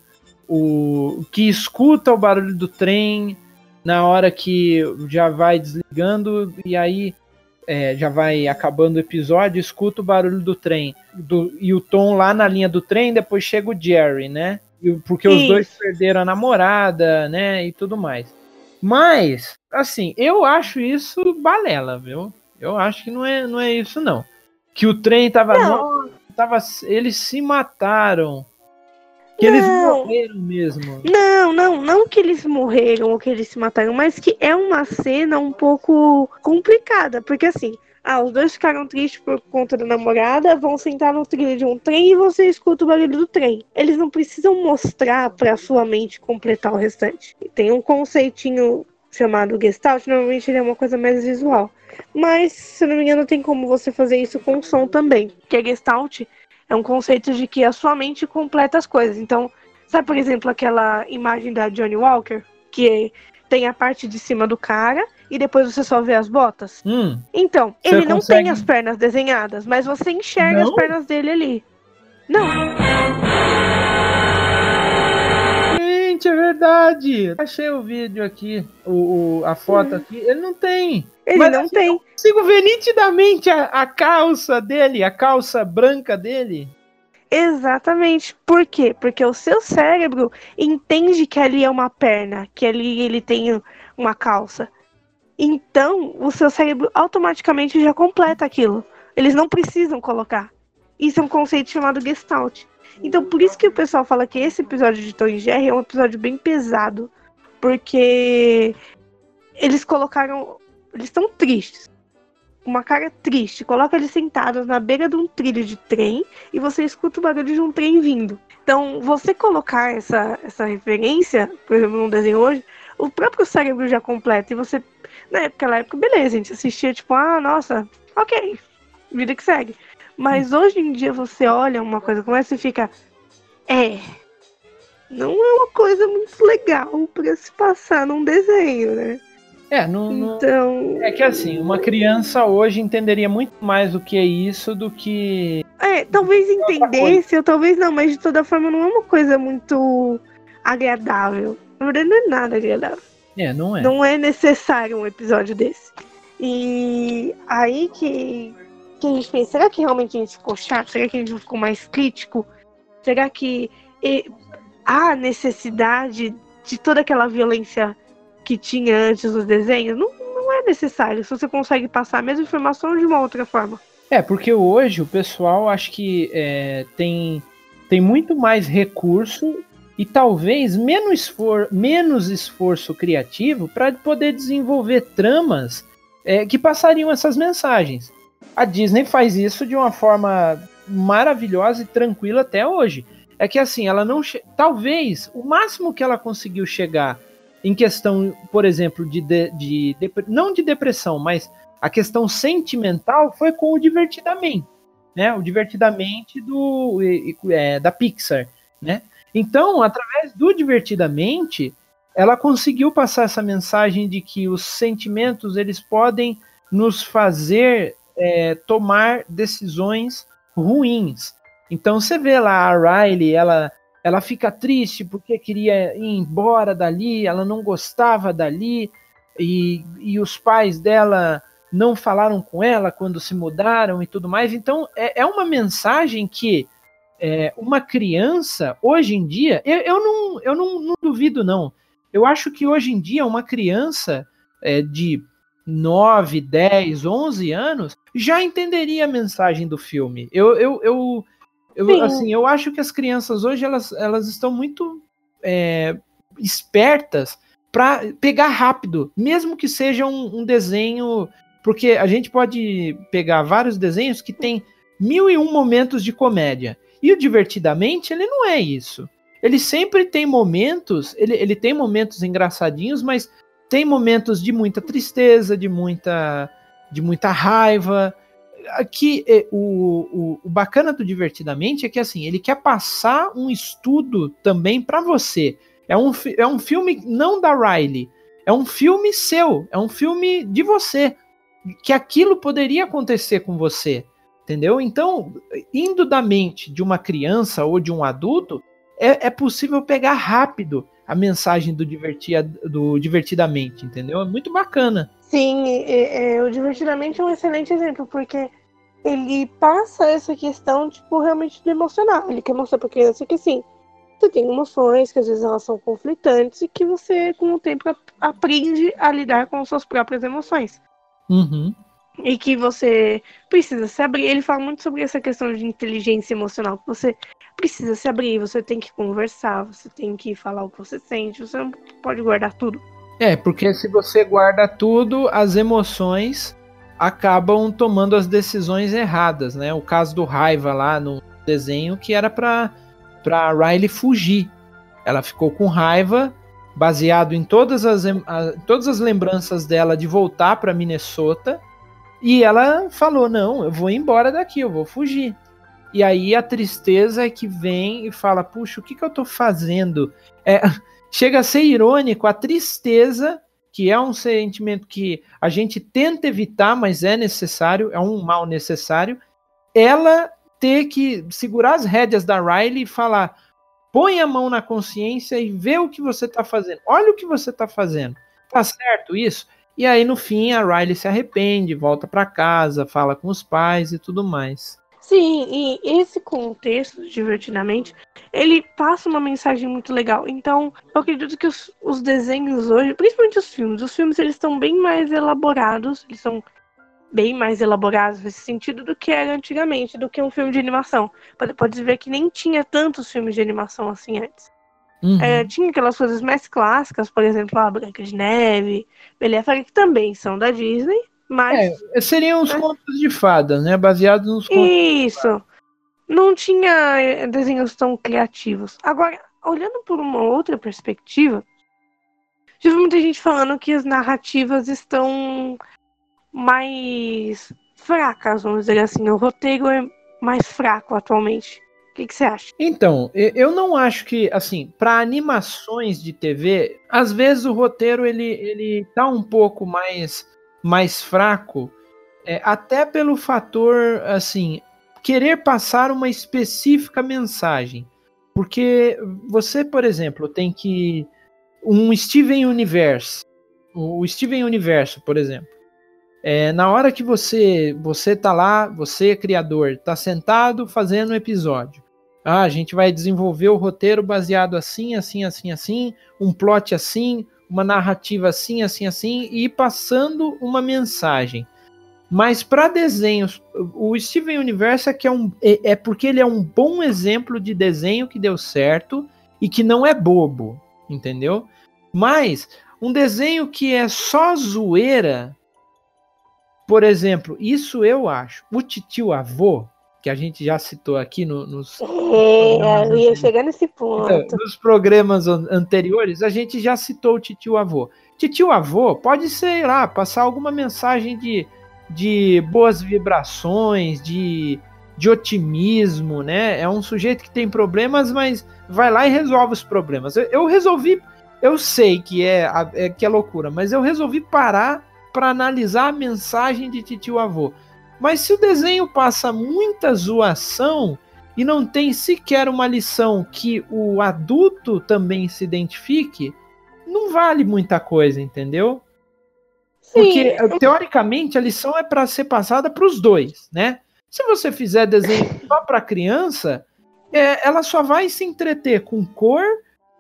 o que escuta o barulho do trem na hora que já vai desligando e aí é, já vai acabando o episódio, escuta o barulho do trem do, e o Tom lá na linha do trem, depois chega o Jerry, né? Porque os dois perderam a namorada, né? E tudo mais. Mas, assim, eu acho isso balela, viu? Eu acho que não é, não é isso, não que o trem tava. Não. tava eles se mataram. Que não. eles morreram mesmo. Não, não, não que eles morreram ou que eles se mataram, mas que é uma cena um pouco complicada, porque assim, ah, os dois ficaram tristes por conta da namorada, vão sentar no trilho de um trem e você escuta o barulho do trem. Eles não precisam mostrar para sua mente completar o restante. Tem um conceitinho chamado Gestalt, normalmente ele é uma coisa mais visual. Mas, se não me engano, tem como você fazer isso com som também. Que a Gestalt é um conceito de que a sua mente completa as coisas. Então, sabe, por exemplo, aquela imagem da Johnny Walker? Que tem a parte de cima do cara e depois você só vê as botas? Hum, então, ele não consegue... tem as pernas desenhadas, mas você enxerga não? as pernas dele ali. Não. Gente, é verdade. Achei o vídeo aqui, o, o a foto aqui. Ele não tem. Ele Mas não assim, tem. Eu consigo ver nitidamente a, a calça dele, a calça branca dele. Exatamente. Por quê? Porque o seu cérebro entende que ali é uma perna, que ali ele tem uma calça. Então, o seu cérebro automaticamente já completa aquilo. Eles não precisam colocar. Isso é um conceito chamado Gestalt. Então, por isso que o pessoal fala que esse episódio de Tom e Jerry é um episódio bem pesado. Porque eles colocaram. Eles estão tristes. Uma cara triste. Coloca eles sentados na beira de um trilho de trem e você escuta o barulho de um trem vindo. Então, você colocar essa, essa referência, por exemplo, num desenho hoje, o próprio cérebro já completa. E você. Naquela época, beleza, a gente assistia, tipo, ah, nossa, ok, vida que segue. Mas hoje em dia você olha uma coisa como essa e fica. É. Não é uma coisa muito legal para se passar num desenho, né? É, não, então... é que assim, uma criança hoje entenderia muito mais o que é isso do que. É, talvez entendesse, ou talvez não, mas de toda forma não é uma coisa muito agradável. Na verdade, não é nada agradável. É, não é. Não é necessário um episódio desse. E aí que, que a gente pensa, será que realmente a gente ficou chato? Será que a gente ficou mais crítico? Será que e, há necessidade de toda aquela violência que tinha antes dos desenhos? Não, não é necessário, se você consegue passar a mesma informação de uma outra forma. É, porque hoje o pessoal acho que é, tem, tem muito mais recurso e talvez menos, esfor menos esforço criativo para poder desenvolver tramas é, que passariam essas mensagens. A Disney faz isso de uma forma maravilhosa e tranquila até hoje. É que assim, ela não. Talvez o máximo que ela conseguiu chegar em questão, por exemplo, de, de, de, de, não de depressão, mas a questão sentimental foi com o Divertidamente, né? O Divertidamente do é, da Pixar, né? Então, através do Divertidamente, ela conseguiu passar essa mensagem de que os sentimentos eles podem nos fazer é, tomar decisões ruins. Então você vê lá a Riley, ela, ela fica triste porque queria ir embora dali, ela não gostava dali, e, e os pais dela não falaram com ela quando se mudaram e tudo mais. Então é, é uma mensagem que é, uma criança, hoje em dia, eu, eu, não, eu não, não duvido, não. Eu acho que hoje em dia uma criança é, de 9, 10, 11 anos já entenderia a mensagem do filme. Eu, eu, eu, eu assim, eu acho que as crianças hoje elas, elas estão muito é, espertas para pegar rápido, mesmo que seja um, um, desenho, porque a gente pode pegar vários desenhos que tem mil e um momentos de comédia. E o divertidamente ele não é isso ele sempre tem momentos, ele, ele tem momentos engraçadinhos, mas tem momentos de muita tristeza, de muita, de muita raiva. Aqui, é, o, o, o bacana do Divertidamente é que assim, ele quer passar um estudo também para você. É um, é um filme não da Riley, é um filme seu, é um filme de você. Que aquilo poderia acontecer com você, entendeu? Então, indo da mente de uma criança ou de um adulto, é, é possível pegar rápido a mensagem do, divertia, do Divertidamente, entendeu? É muito bacana. Sim, é, é, o Divertidamente é um excelente exemplo, porque ele passa essa questão, tipo, realmente do emocional. Ele quer mostrar pra criança que, sim, você tem emoções, que às vezes elas são conflitantes, e que você, com o tempo, aprende a lidar com suas próprias emoções. Uhum. E que você precisa se abrir. Ele fala muito sobre essa questão de inteligência emocional. Que você precisa se abrir, você tem que conversar, você tem que falar o que você sente, você não pode guardar tudo. É, porque se você guarda tudo, as emoções acabam tomando as decisões erradas, né? O caso do Raiva lá no desenho que era para para Riley fugir. Ela ficou com raiva, baseado em todas as, a, todas as lembranças dela de voltar para Minnesota, e ela falou: "Não, eu vou embora daqui, eu vou fugir". E aí a tristeza é que vem e fala: puxa, o que, que eu tô fazendo? É, (laughs) chega a ser irônico a tristeza, que é um sentimento que a gente tenta evitar, mas é necessário, é um mal necessário. Ela ter que segurar as rédeas da Riley e falar: põe a mão na consciência e vê o que você tá fazendo. Olha o que você tá fazendo. Tá certo isso? E aí no fim a Riley se arrepende, volta para casa, fala com os pais e tudo mais. Sim, e esse contexto, divertidamente, ele passa uma mensagem muito legal. Então, eu acredito que os, os desenhos hoje, principalmente os filmes, os filmes eles estão bem mais elaborados, eles são bem mais elaborados nesse sentido do que era antigamente, do que um filme de animação. Pode, pode ver que nem tinha tantos filmes de animação assim antes. Uhum. É, tinha aquelas coisas mais clássicas, por exemplo, a Branca de Neve, Bela Fera, que também são da Disney, mas... É, seriam os né? contos de fadas, né? Baseados nos contos Isso. Não tinha eh, desenhos tão criativos. Agora, olhando por uma outra perspectiva, vi muita gente falando que as narrativas estão mais fracas, vamos dizer assim. O roteiro é mais fraco atualmente. O que, que você acha? Então, eu não acho que, assim, para animações de TV, às vezes o roteiro ele, ele tá um pouco mais, mais fraco, é, até pelo fator, assim, querer passar uma específica mensagem. Porque você, por exemplo, tem que. Um Steven Universe. O Steven Universo, por exemplo. É, na hora que você você tá lá, você criador, tá sentado fazendo um episódio. Ah, a gente vai desenvolver o roteiro baseado assim, assim, assim, assim, um plot assim, uma narrativa assim, assim, assim, e passando uma mensagem. Mas para desenhos, o Steven Universe é, que é, um, é, é porque ele é um bom exemplo de desenho que deu certo e que não é bobo, entendeu? Mas um desenho que é só zoeira, por exemplo, isso eu acho. O titio avô, que a gente já citou aqui no, nos. É, eu ia chegar nesse ponto. Então, nos programas anteriores, a gente já citou o titio avô. Titio avô pode ser, lá, passar alguma mensagem de, de boas vibrações, de, de otimismo, né? É um sujeito que tem problemas, mas vai lá e resolve os problemas. Eu, eu resolvi, eu sei que é, é, que é loucura, mas eu resolvi parar para analisar a mensagem de titio avô. Mas se o desenho passa muita zoação e não tem sequer uma lição que o adulto também se identifique, não vale muita coisa, entendeu? Sim. Porque teoricamente a lição é para ser passada para os dois, né? Se você fizer desenho (laughs) só para criança, é, ela só vai se entreter com cor,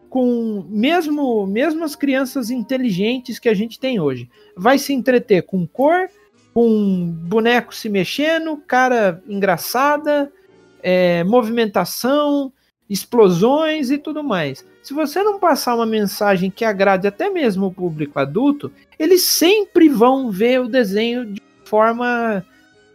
com mesmo mesmo as crianças inteligentes que a gente tem hoje, vai se entreter com cor, com boneco se mexendo, cara engraçada, é, movimentação, explosões e tudo mais. Se você não passar uma mensagem que agrade até mesmo o público adulto, eles sempre vão ver o desenho de forma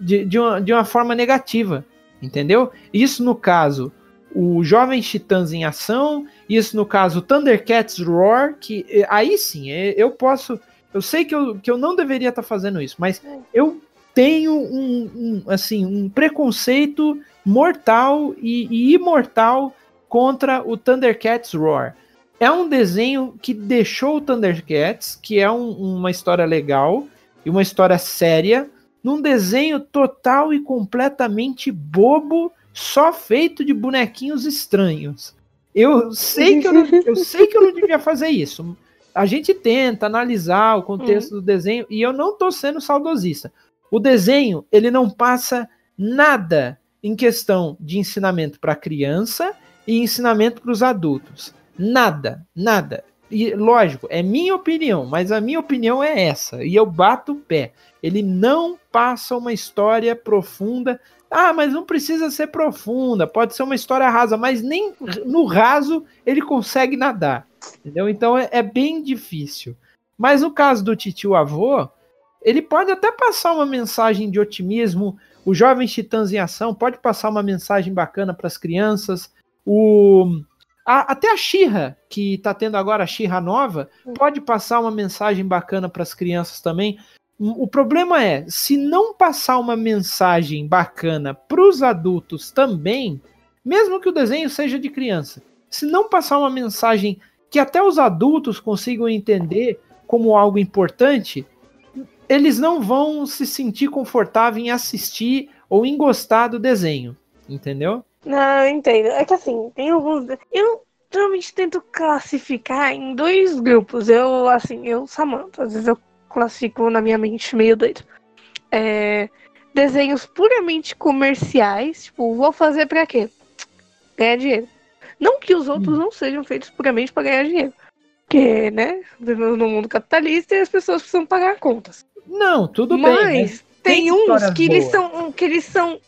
de, de, uma, de uma forma negativa, entendeu? Isso no caso o Jovem Titãs em Ação, isso no caso Thundercats Roar, que eh, aí sim, eh, eu posso, eu sei que eu, que eu não deveria estar tá fazendo isso, mas eu tenho um, um, assim, um preconceito mortal e, e imortal contra o Thundercats Roar. É um desenho que deixou o Thundercats, que é um, uma história legal e uma história séria, num desenho total e completamente bobo só feito de bonequinhos estranhos. Eu sei que eu, não, eu sei que eu não devia fazer isso. A gente tenta analisar o contexto uhum. do desenho e eu não estou sendo saudosista. O desenho, ele não passa nada em questão de ensinamento para criança e ensinamento para os adultos. Nada, nada. E lógico, é minha opinião, mas a minha opinião é essa, e eu bato o pé. Ele não passa uma história profunda ah, mas não precisa ser profunda, pode ser uma história rasa, mas nem no raso ele consegue nadar. Entendeu? Então é, é bem difícil. Mas no caso do titio avô, ele pode até passar uma mensagem de otimismo. O Jovens Titãs em Ação pode passar uma mensagem bacana para as crianças. O a, até a Xirra, que está tendo agora a Xirra nova, pode passar uma mensagem bacana para as crianças também. O problema é, se não passar uma mensagem bacana para os adultos também, mesmo que o desenho seja de criança, se não passar uma mensagem que até os adultos consigam entender como algo importante, eles não vão se sentir confortável em assistir ou em gostar do desenho, entendeu? Não, eu entendo. É que assim, tem alguns. Eu geralmente tento classificar em dois grupos. Eu, assim, eu, Samantha, às vezes eu classifico na minha mente meio doido. É, desenhos puramente comerciais, tipo, vou fazer pra quê? Ganhar dinheiro. Não que os outros Hum. não sejam feitos puramente pra ganhar dinheiro. Porque, né, vivemos num mundo capitalista e as pessoas precisam pagar contas. Não, tudo Mas bem. Mas tem, tem uns que eles boas. são. Que eles são.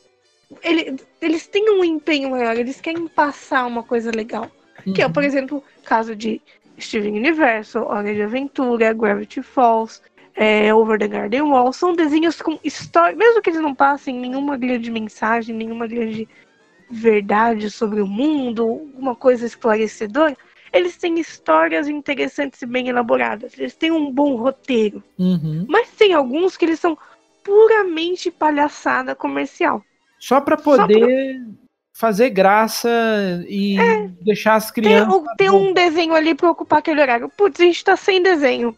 Ele, eles têm um empenho maior, eles querem passar uma coisa legal. Que é, Uhum. por exemplo, caso de Steven Universo, Hora de Aventura, Gravity Falls, é, Over the Garden Wall, são desenhos com história, mesmo que eles não passem nenhuma grande mensagem, nenhuma grande verdade sobre o mundo, alguma coisa esclarecedora, eles têm histórias interessantes e bem elaboradas. Eles têm um bom roteiro. Uhum. Mas tem alguns que eles são puramente palhaçada comercial. Só pra Só pra- poder fazer graça e deixar as Tem, crianças. o- tem um desenho ali pra ocupar aquele horário. Putz, a gente tá sem desenho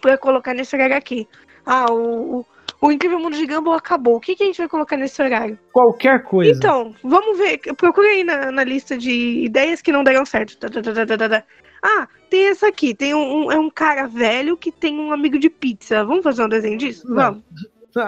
pra colocar nesse horário aqui. Ah, o, o, o Incrível Mundo de Gumball acabou. O que, que a gente vai colocar nesse horário? Qualquer coisa. Então, vamos ver. Procura aí na, na lista de ideias que não deram certo. Tá, tá, tá. Ah, tem essa aqui. Tem um, é um cara velho que tem um amigo de pizza. Vamos fazer um desenho disso? Não. Vamos.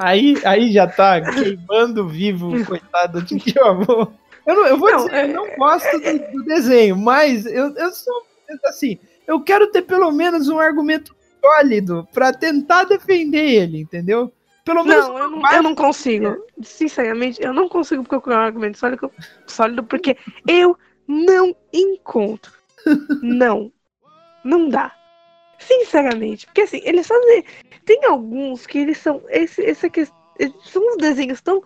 Aí, aí já tá (laughs) queimando vivo, coitado de avô. Eu, não, eu vou Não, dizer, é- eu não gosto do, do desenho, mas eu, eu sou assim, eu quero ter pelo menos um argumento sólido pra tentar defender ele, entendeu? Pelo menos Não, eu não, eu não consigo. Sinceramente, eu não consigo procurar um argumento sólido, sólido porque eu não encontro. (laughs) Não. Não dá. Sinceramente. Porque assim, eles fazem. Tem alguns que eles são. Esse, esse aqui, eles são uns desenhos tão.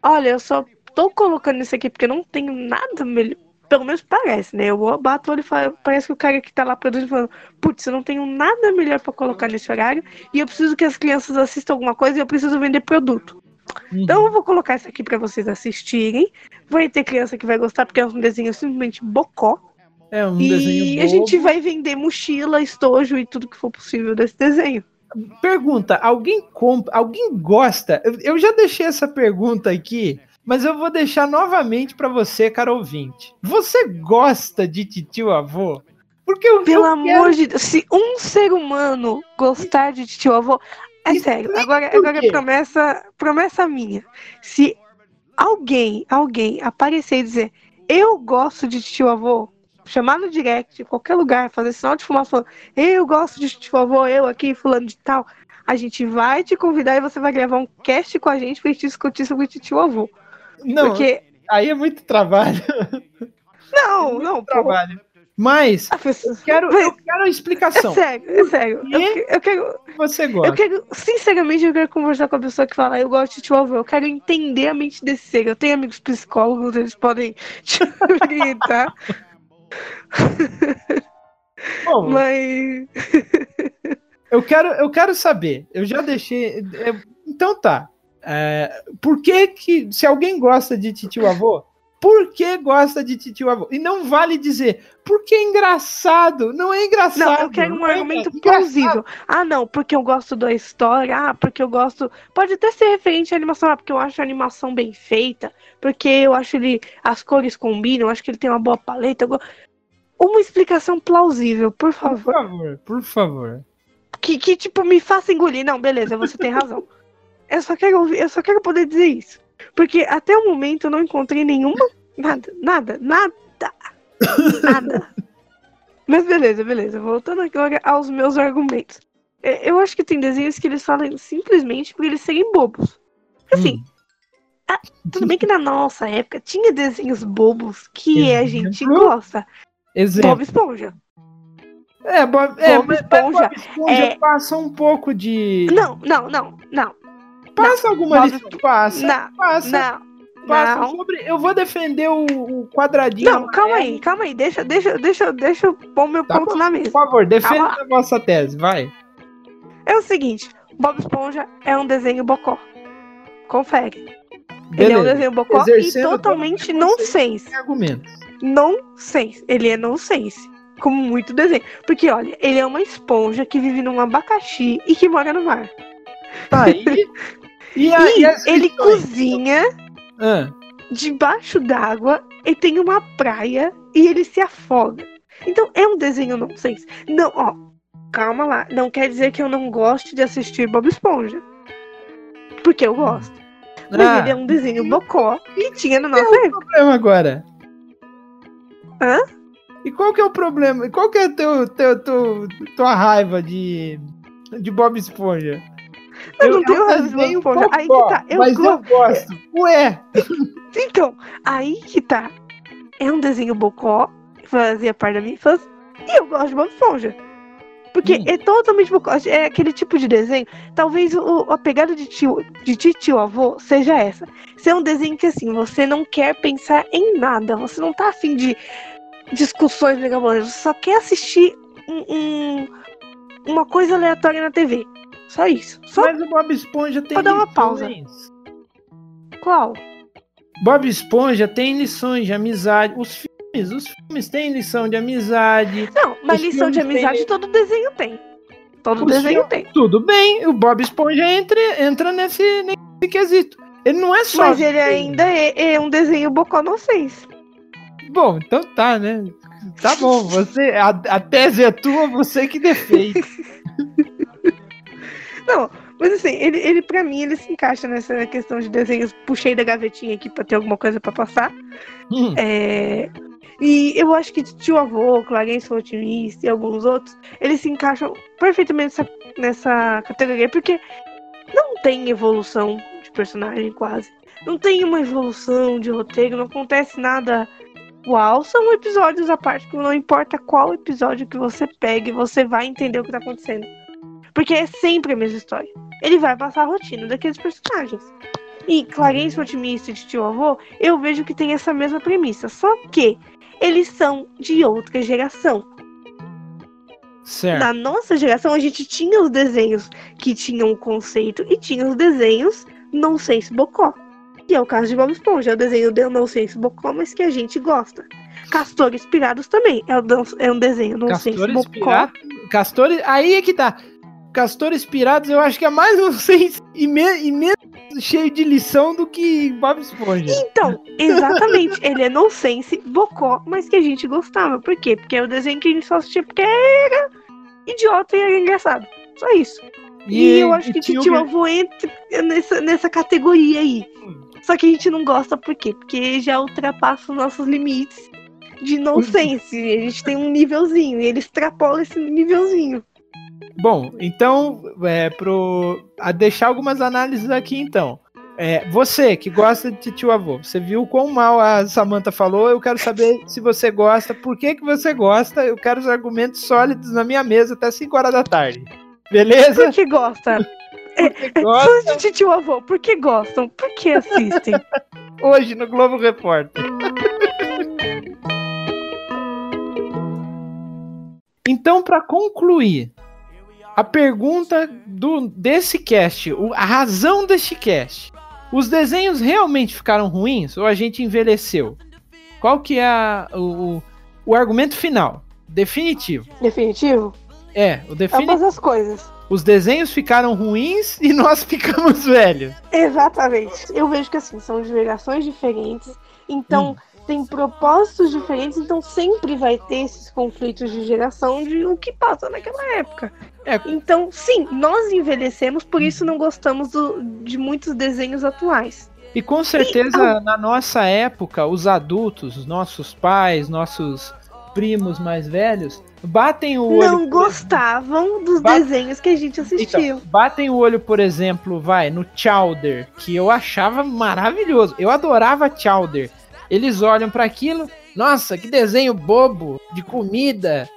Olha, eu só tô colocando isso aqui porque eu não tenho nada melhor. Pelo menos parece, né? Eu bato ele fala, parece que o cara que tá lá produzindo falando, putz, eu não tenho nada melhor pra colocar nesse horário e eu preciso que as crianças assistam alguma coisa e eu preciso vender produto. Então eu vou colocar isso aqui pra vocês assistirem. Vai ter criança que vai gostar porque é um desenho simplesmente bocó. é um e desenho a gente vai vender mochila, estojo e tudo que for possível desse desenho. Pergunta, alguém compra, alguém gosta? Eu já deixei essa pergunta aqui, mas eu vou deixar novamente pra você, cara ouvinte. Você gosta de titio avô? Porque eu, Pelo amor de Deus, se um ser humano gostar de tio avô. É Explica sério, agora, agora é promessa, promessa minha. Se alguém, alguém aparecer e dizer eu gosto de tio avô, chamar no direct, em qualquer lugar, fazer sinal de fumaça falando eu gosto de tio avô, eu aqui, fulano de tal, a gente vai te convidar e você vai gravar um cast com a gente pra gente discutir sobre tio avô. Não, Porque. aí é muito trabalho. Não, não, pô. trabalho. Mas A pessoa- eu quero, eu quero a É explicação. sério, é sério. Eu, eu quero. que você Eu gosta. quero, sinceramente, eu quero conversar com a pessoa que fala, eu gosto de tio avô, eu quero entender a mente desse ser. Eu tenho amigos psicólogos, eles podem (laughs) te orientar, Bom, (laughs) mas. eu quero, eu quero saber. Eu já deixei. é, então tá. É, por que que se alguém gosta de titio avô? Por que gosta de titio avô? E não vale dizer porque é engraçado. Não é engraçado. Não, eu quero um é argumento plausível. Ah, não, porque eu gosto da história, ah, porque eu gosto. Pode até ser referente à animação, ah, porque eu acho a animação bem feita, porque eu acho ele. As cores combinam, eu acho que ele tem uma boa paleta. go- Uma explicação plausível, por Por favor. favor, por favor. que, que, tipo, me faça engolir. Não, beleza, você tem razão. (laughs) Eu só quero ouvir, eu só quero poder dizer isso. Porque até o momento eu não encontrei nenhuma. Nada, nada, nada. (laughs) Nada. Mas beleza, beleza. Voltando agora aos meus argumentos. É, Eu acho que tem desenhos que eles falam simplesmente por eles serem bobos. Assim, Hum. tudo bem que na nossa época tinha desenhos bobos que a gente Exemplo? gosta. Exemplo. Bob Esponja. É, Bob, é, Bob Esponja, Bob Esponja é- passa um pouco de. Não, não, não, não, Passa alguma Bob lição. Passa. não, passa. não. passa não. sobre. Eu vou defender o, o quadradinho. Não, calma aí, calma aí. Deixa, deixa, deixa, deixa eu pôr meu Tá ponto bom. na Por mesa. favor, defenda Calma. a vossa tese, vai. É o seguinte, Bob Esponja é um desenho bocó. Confere. Ele é um Beleza. desenho bocó Exercendo e totalmente todo o nonsense. Tem argumentos. Nonsense. Ele é nonsense. Como muito desenho. Porque, olha, ele é uma esponja que vive num abacaxi e que mora no mar. Tá aí. (laughs) E, a, E e ele cozinha Ah, debaixo d'água e tem uma praia e ele se afoga. Então é um desenho nonsense. Não, ó, calma lá. Não quer dizer que eu não goste de assistir Bob Esponja. Porque eu gosto. Mas Ah. ele é um desenho bocó que tinha na nossa Qual é o problema agora? Hã? E qual que é o problema? E qual que é teu, teu, teu, tua raiva de, de Bob Esponja? Eu não é tenho um Bob desenho Esponja. Aí que tá, eu mas eu gosto. Ué, Então, aí que tá. É um desenho bocó, que fazia parte da minha infância, e eu gosto de Bob Esponja. Porque Hum. é totalmente bocó. É aquele tipo de desenho. Talvez o, a pegada de tio, de tio avô seja essa. Ser um desenho que assim, você não quer pensar em nada. Você não tá afim de discussões megabolosas. Você só quer assistir um- um- uma coisa aleatória na TV. Só isso. Só mas o Bob Esponja tem Vou dar uma pausa. qual? Bob Esponja tem lições de amizade. Os filmes, os filmes têm lição de amizade. Não, mas Os lição de amizade todo desenho tem. Todo Os desenho filmes- tem. Tudo bem, o Bob Esponja entra, entra nesse, nesse quesito. Ele não é só. Mas ele ainda é, é um desenho bocó nonsense. Bom, então tá, né? Tá bom, você. A, a tese é tua, você que defende. (laughs) Não, mas assim, ele, ele pra mim, ele se encaixa nessa questão de desenhos. Puxei da gavetinha aqui pra ter alguma coisa pra passar. Hum, É, E eu acho que Tio Avô, Clarence Otimista e alguns outros, eles se encaixam perfeitamente nessa, nessa categoria, porque não tem evolução de personagem quase. Não tem uma evolução de roteiro, não acontece nada uau. São episódios à parte, que não importa qual episódio que você pegue, você vai entender o que tá acontecendo. Porque é sempre a mesma história. Ele vai passar a rotina daqueles personagens. E Clarence o Otimista e Tio Avô, eu vejo que tem essa mesma premissa. Só que eles são de outra geração. certo. Na nossa geração, a gente tinha os desenhos que tinham um conceito e tinha os desenhos não sei se bocó. Que é o caso de Bob Esponja, é o desenho de não sei se bocó, mas que a gente gosta. Castores Pirados também é, o é um desenho não sei se Castores bocó. Castores. Aí é que tá. Castores pirados eu acho que é mais (laughs) seis e, me, e menos cheio de lição do que Bob Esponja. Então, exatamente, ele é nonsense, bocó, mas que a gente gostava. Por quê? Porque é o desenho que a gente só assistia porque era idiota e era engraçado. Só isso. E, eu acho que Titio que- Avô entra nessa, nessa categoria aí. Só que a gente não gosta por quê? Porque já ultrapassa os nossos limites de nonsense. A gente tem um nívelzinho e ele extrapola esse nívelzinho. Bom, então, é, pro, a deixar algumas análises aqui, então. É, você que gosta de tio avô, você viu quão mal a Samantha falou, eu quero saber se você gosta, por que, que você gosta, eu quero os argumentos sólidos na minha mesa até 5 horas da tarde. Beleza? Por (laughs) que gosta? Fãs de tio avô, por que gostam? Por que assistem? (laughs) hoje no Globo Repórter. Então, para concluir, a pergunta do, desse cast, a razão deste cast, os desenhos realmente ficaram ruins ou a gente envelheceu? Qual que é a- o, o, argumento final, definitivo? Definitivo? É, o definitivo. Ambas as coisas. Os desenhos ficaram ruins e (laughs) nós ficamos velhos. Exatamente. Eu vejo que assim, são gerações diferentes, então tem propósitos diferentes, então sempre vai ter esses conflitos de geração de o que passa naquela época. É. Então, sim, nós envelhecemos, por isso não gostamos do- de muitos desenhos atuais. E com certeza, na nossa época, os adultos, os nossos pais, nossos primos mais velhos, batem o olho. não gostavam dos Ba- desenhos que a gente assistia. Então, batem o olho, por exemplo, vai, no Chowder, que eu achava maravilhoso. Eu adorava Chowder. Eles olham para aquilo, nossa, que desenho bobo de comida.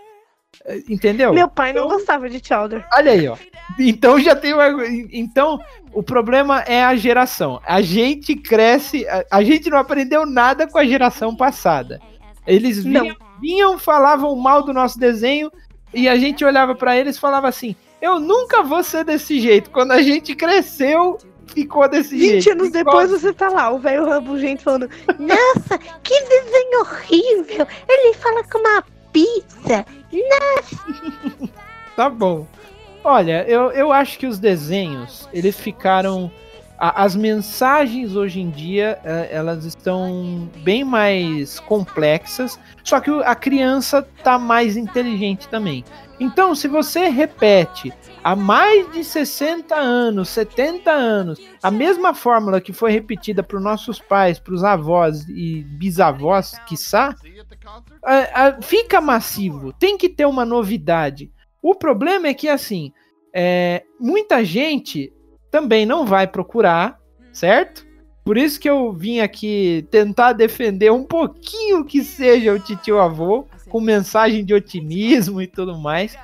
Eh, Entendeu? Meu pai não Então- gostava de Chowder. Olha aí, ó. Então já tem uma... Então, o problema é a geração. A gente cresce, a, a gente não aprendeu nada com a geração passada. Eles Não. vinham, vinham, falavam mal do nosso desenho e a gente olhava pra eles e falava assim: "Eu nunca vou ser desse jeito". Quando a gente cresceu, ficou desse 20 jeito. anos depois você tá lá, o velho rabugento falando: Nossa, que desenho horrível! Ele fala com uma pizza. (laughs) Tá bom. Olha, eu, eu acho que os desenhos, eles ficaram a, as mensagens hoje em dia é, elas estão bem mais complexas, só que a criança tá mais inteligente também. Então, se você repete há mais de 60 anos, 70 anos, a mesma fórmula que foi repetida para os nossos pais, para os avós e bisavós, quiçá, fica massivo. Tem que ter uma novidade. O problema é que, assim, é, muita gente também não vai procurar, certo? Por isso que eu vim aqui tentar defender um pouquinho que seja o titio avô, com mensagem de otimismo e tudo mais.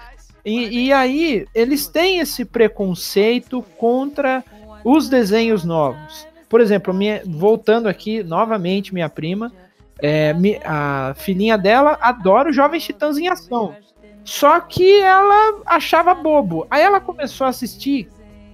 E, e aí, eles têm esse preconceito contra os desenhos novos. Por exemplo, minha, voltando aqui novamente, minha prima, é, a filhinha dela adora o Jovem Titãs em Ação. Só que ela achava bobo. Aí ela começou a assistir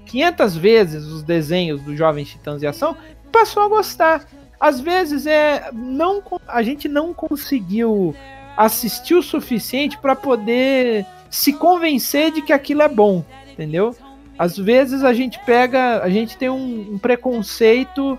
500 vezes os desenhos do Jovem Titãs em Ação e passou a gostar. Às vezes é não a gente não conseguiu assistir o suficiente para poder se convencer de que aquilo é bom, entendeu? Às vezes a gente pega, a gente tem um, um preconceito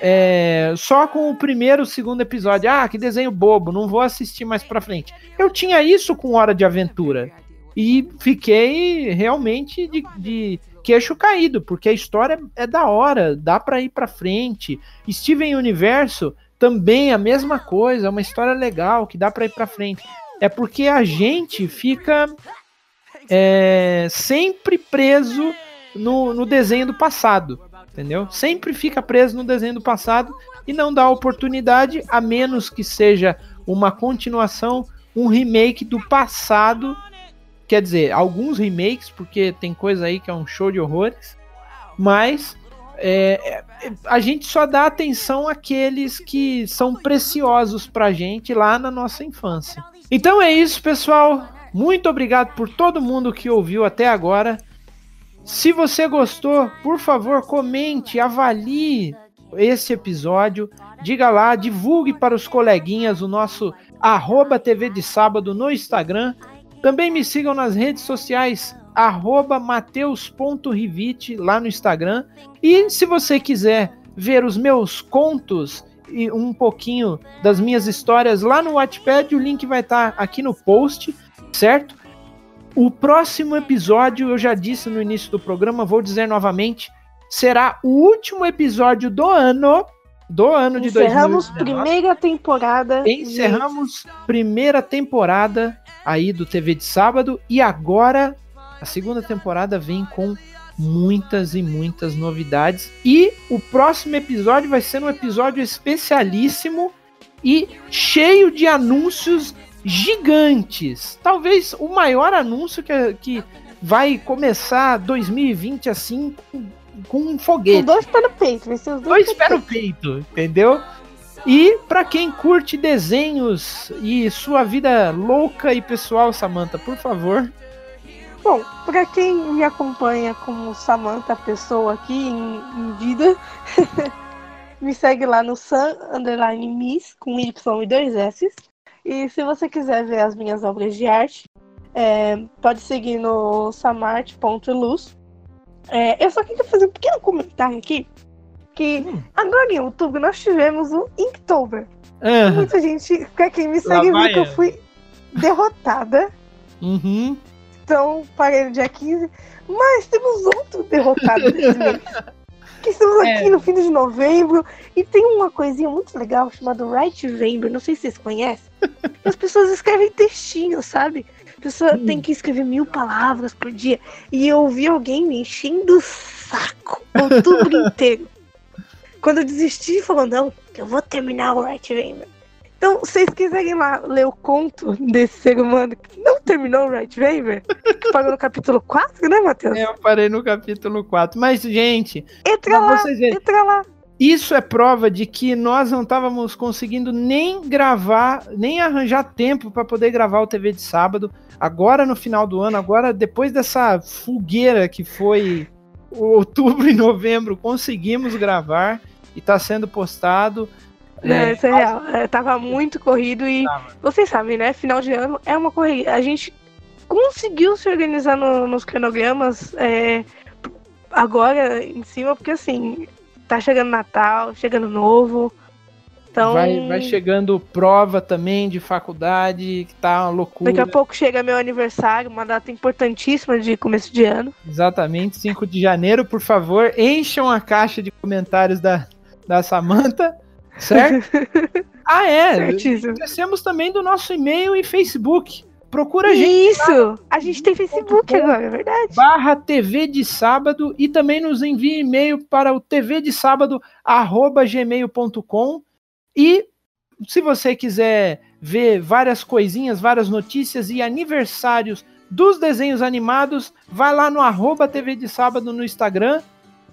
é, só com o primeiro, segundo episódio. Ah, que desenho bobo, não vou assistir mais pra frente. Eu tinha isso com Hora de Aventura. E fiquei realmente de, de queixo caído, porque a história é da hora, dá pra ir pra frente. Steven Universo também a mesma coisa, é uma história legal que dá pra ir pra frente. É porque a gente fica é, sempre preso no, no desenho do passado entendeu? Sempre fica preso no desenho do passado e não dá oportunidade, a menos que seja uma continuação, um remake do passado. Quer dizer, alguns remakes, porque tem coisa aí que é um show de horrores, mas é, é a gente só dá atenção àqueles que são preciosos pra gente lá na nossa infância. Então é isso, pessoal. Muito obrigado por todo mundo que ouviu até agora. Se você gostou, por favor, comente, avalie esse episódio. Diga lá, divulgue para os coleguinhas o nosso arroba TV de sábado no Instagram. Também me sigam nas redes sociais, arroba mateus.rivite lá no Instagram. E se você quiser ver os meus contos um pouquinho das minhas histórias lá no Wattpad, o link vai estar aqui no post, certo? O próximo episódio, eu já disse no início do programa, vou dizer novamente, será o último episódio do ano. Do ano de Encerramos primeira temporada. Encerramos gente. primeira temporada aí do TV de sábado. E agora a segunda temporada vem com muitas e muitas novidades. E o próximo episódio vai ser um episódio especialíssimo e cheio de anúncios gigantes. Talvez o maior anúncio que, que vai começar 2020 assim com, com um foguete. Com dois pés no peito, vai ser os dois, dois pés no peito, entendeu? E para quem curte desenhos e sua vida louca e pessoal, Samantha, por favor. Bom, para quem me acompanha como Samantha pessoa aqui em, em vida, (laughs) me segue lá no Sun Underline Miss com Y e dois S. E se você quiser ver as minhas obras de arte, é, pode seguir no samart.luz. É, eu só queria fazer um pequeno comentário aqui. Que hum. agora em outubro nós tivemos o Inktober. Uhum. Muita gente, pra quem me segue, viu que eu fui derrotada. Uhum. Então, parei no dia 15. Mas temos outro derrotado desse mês. (laughs) que estamos é. aqui no fim de novembro e tem uma coisinha muito legal chamada Right November, não sei se vocês conhecem. As pessoas escrevem textinho, sabe? A pessoa hum. tem que escrever mil palavras por dia. E eu vi alguém me enchendo o saco outubro (laughs) inteiro. Quando eu desisti, falou, não, eu vou terminar o Right November. Então, se vocês quiserem lá ler o conto desse ser humano que não terminou o Right Vaver, que parou no capítulo 4, né, Matheus? É, eu parei no capítulo 4. Mas, gente. Entra lá, vocês entra lá. Isso é prova de que nós não estávamos conseguindo nem gravar, nem arranjar tempo para poder gravar o TV de sábado. Agora no final do ano, agora depois dessa fogueira que foi outubro e novembro, conseguimos gravar e está sendo postado. Não, é, isso é real. É, tava muito corrido e tava. vocês sabem, né? Final de ano é uma corrida. A gente conseguiu se organizar no, nos cronogramas é, agora em cima, porque assim, tá chegando Natal, chegando novo. Então, vai, vai chegando prova também de faculdade, que tá uma loucura. Daqui a pouco chega meu aniversário, uma data importantíssima de começo de ano. Exatamente, 5 de janeiro, por favor, encham a caixa de comentários da, da Samanta, certo? (laughs) ah, é. Certíssimo. Esquecemos também do nosso e-mail e Facebook. Procura a gente. Isso! A gente tem Facebook agora, é verdade. Barra TV de Sábado e também nos envie e-mail para o tv de sábado arroba gmail.com e se você quiser ver várias coisinhas, várias notícias e aniversários dos desenhos animados, vai lá no arroba TV de Sábado no Instagram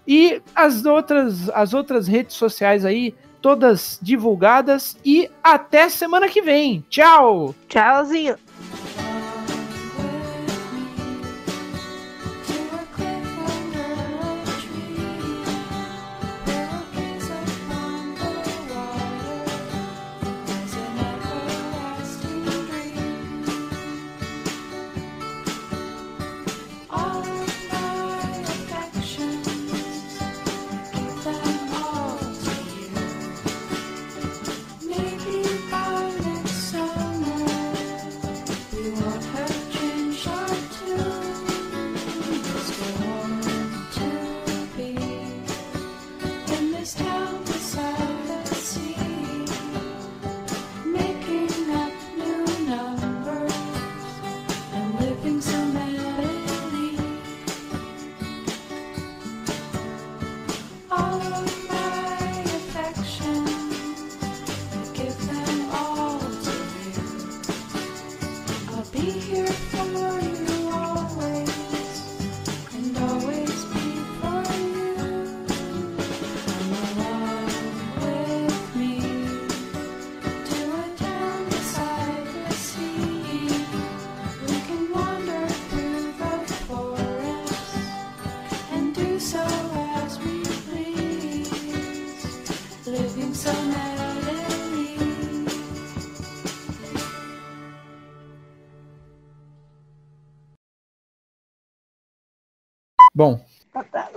e as outras, as outras redes sociais aí, todas divulgadas. E até semana que vem. Tchau! Tchauzinho! Bom. Ah, tá,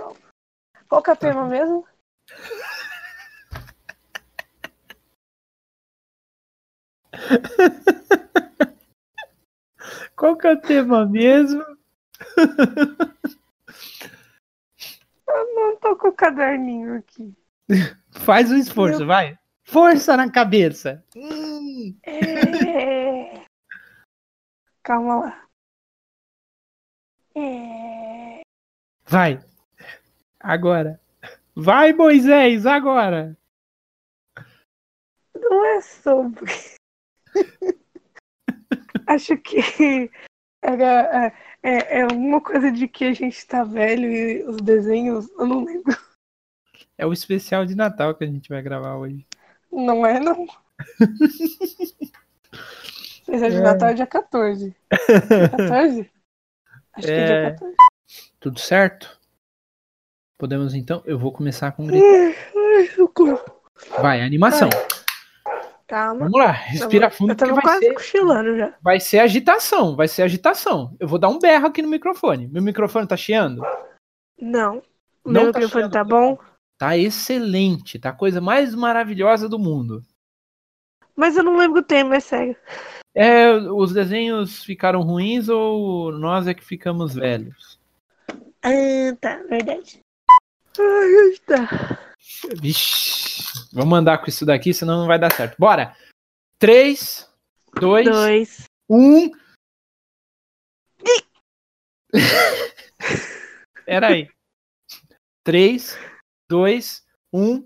Qual que é o tema mesmo? (laughs) Qual que é o tema mesmo? Eu não tô com o caderninho aqui. (laughs) Faz um esforço, Meu... vai. Força na cabeça. Hum. É... Calma lá. É... Vai. Agora. Vai, Moisés, agora. Não é sobre. (laughs) Acho que era, é, é, é uma coisa de que a gente tá velho e os desenhos, eu não lembro. É o especial de Natal que a gente vai gravar hoje. Não é, não. (laughs) especial de é. Natal é dia 14. (laughs) Dia 14? Acho é... que é dia 14. Tudo certo? Podemos então. Eu vou começar com um grito. Vai, animação. Calma. Vamos lá, respira fundo. Eu tava vai quase ser, cochilando já. Vai ser agitação, vai ser agitação. Eu vou dar um berro aqui no microfone. Meu microfone tá chiando? Não. O Não meu tá microfone chiando, tá bom? Tá excelente, tá a coisa mais maravilhosa do mundo. Mas eu não lembro o tema, é sério. É, os desenhos ficaram ruins ou nós é que ficamos velhos? Ah, tá, verdade. Ai, tá. Vixe, vamos andar com isso daqui, senão não vai dar certo. Bora! 3, 2, Dois. 1. Pera aí. 3, 2, 1.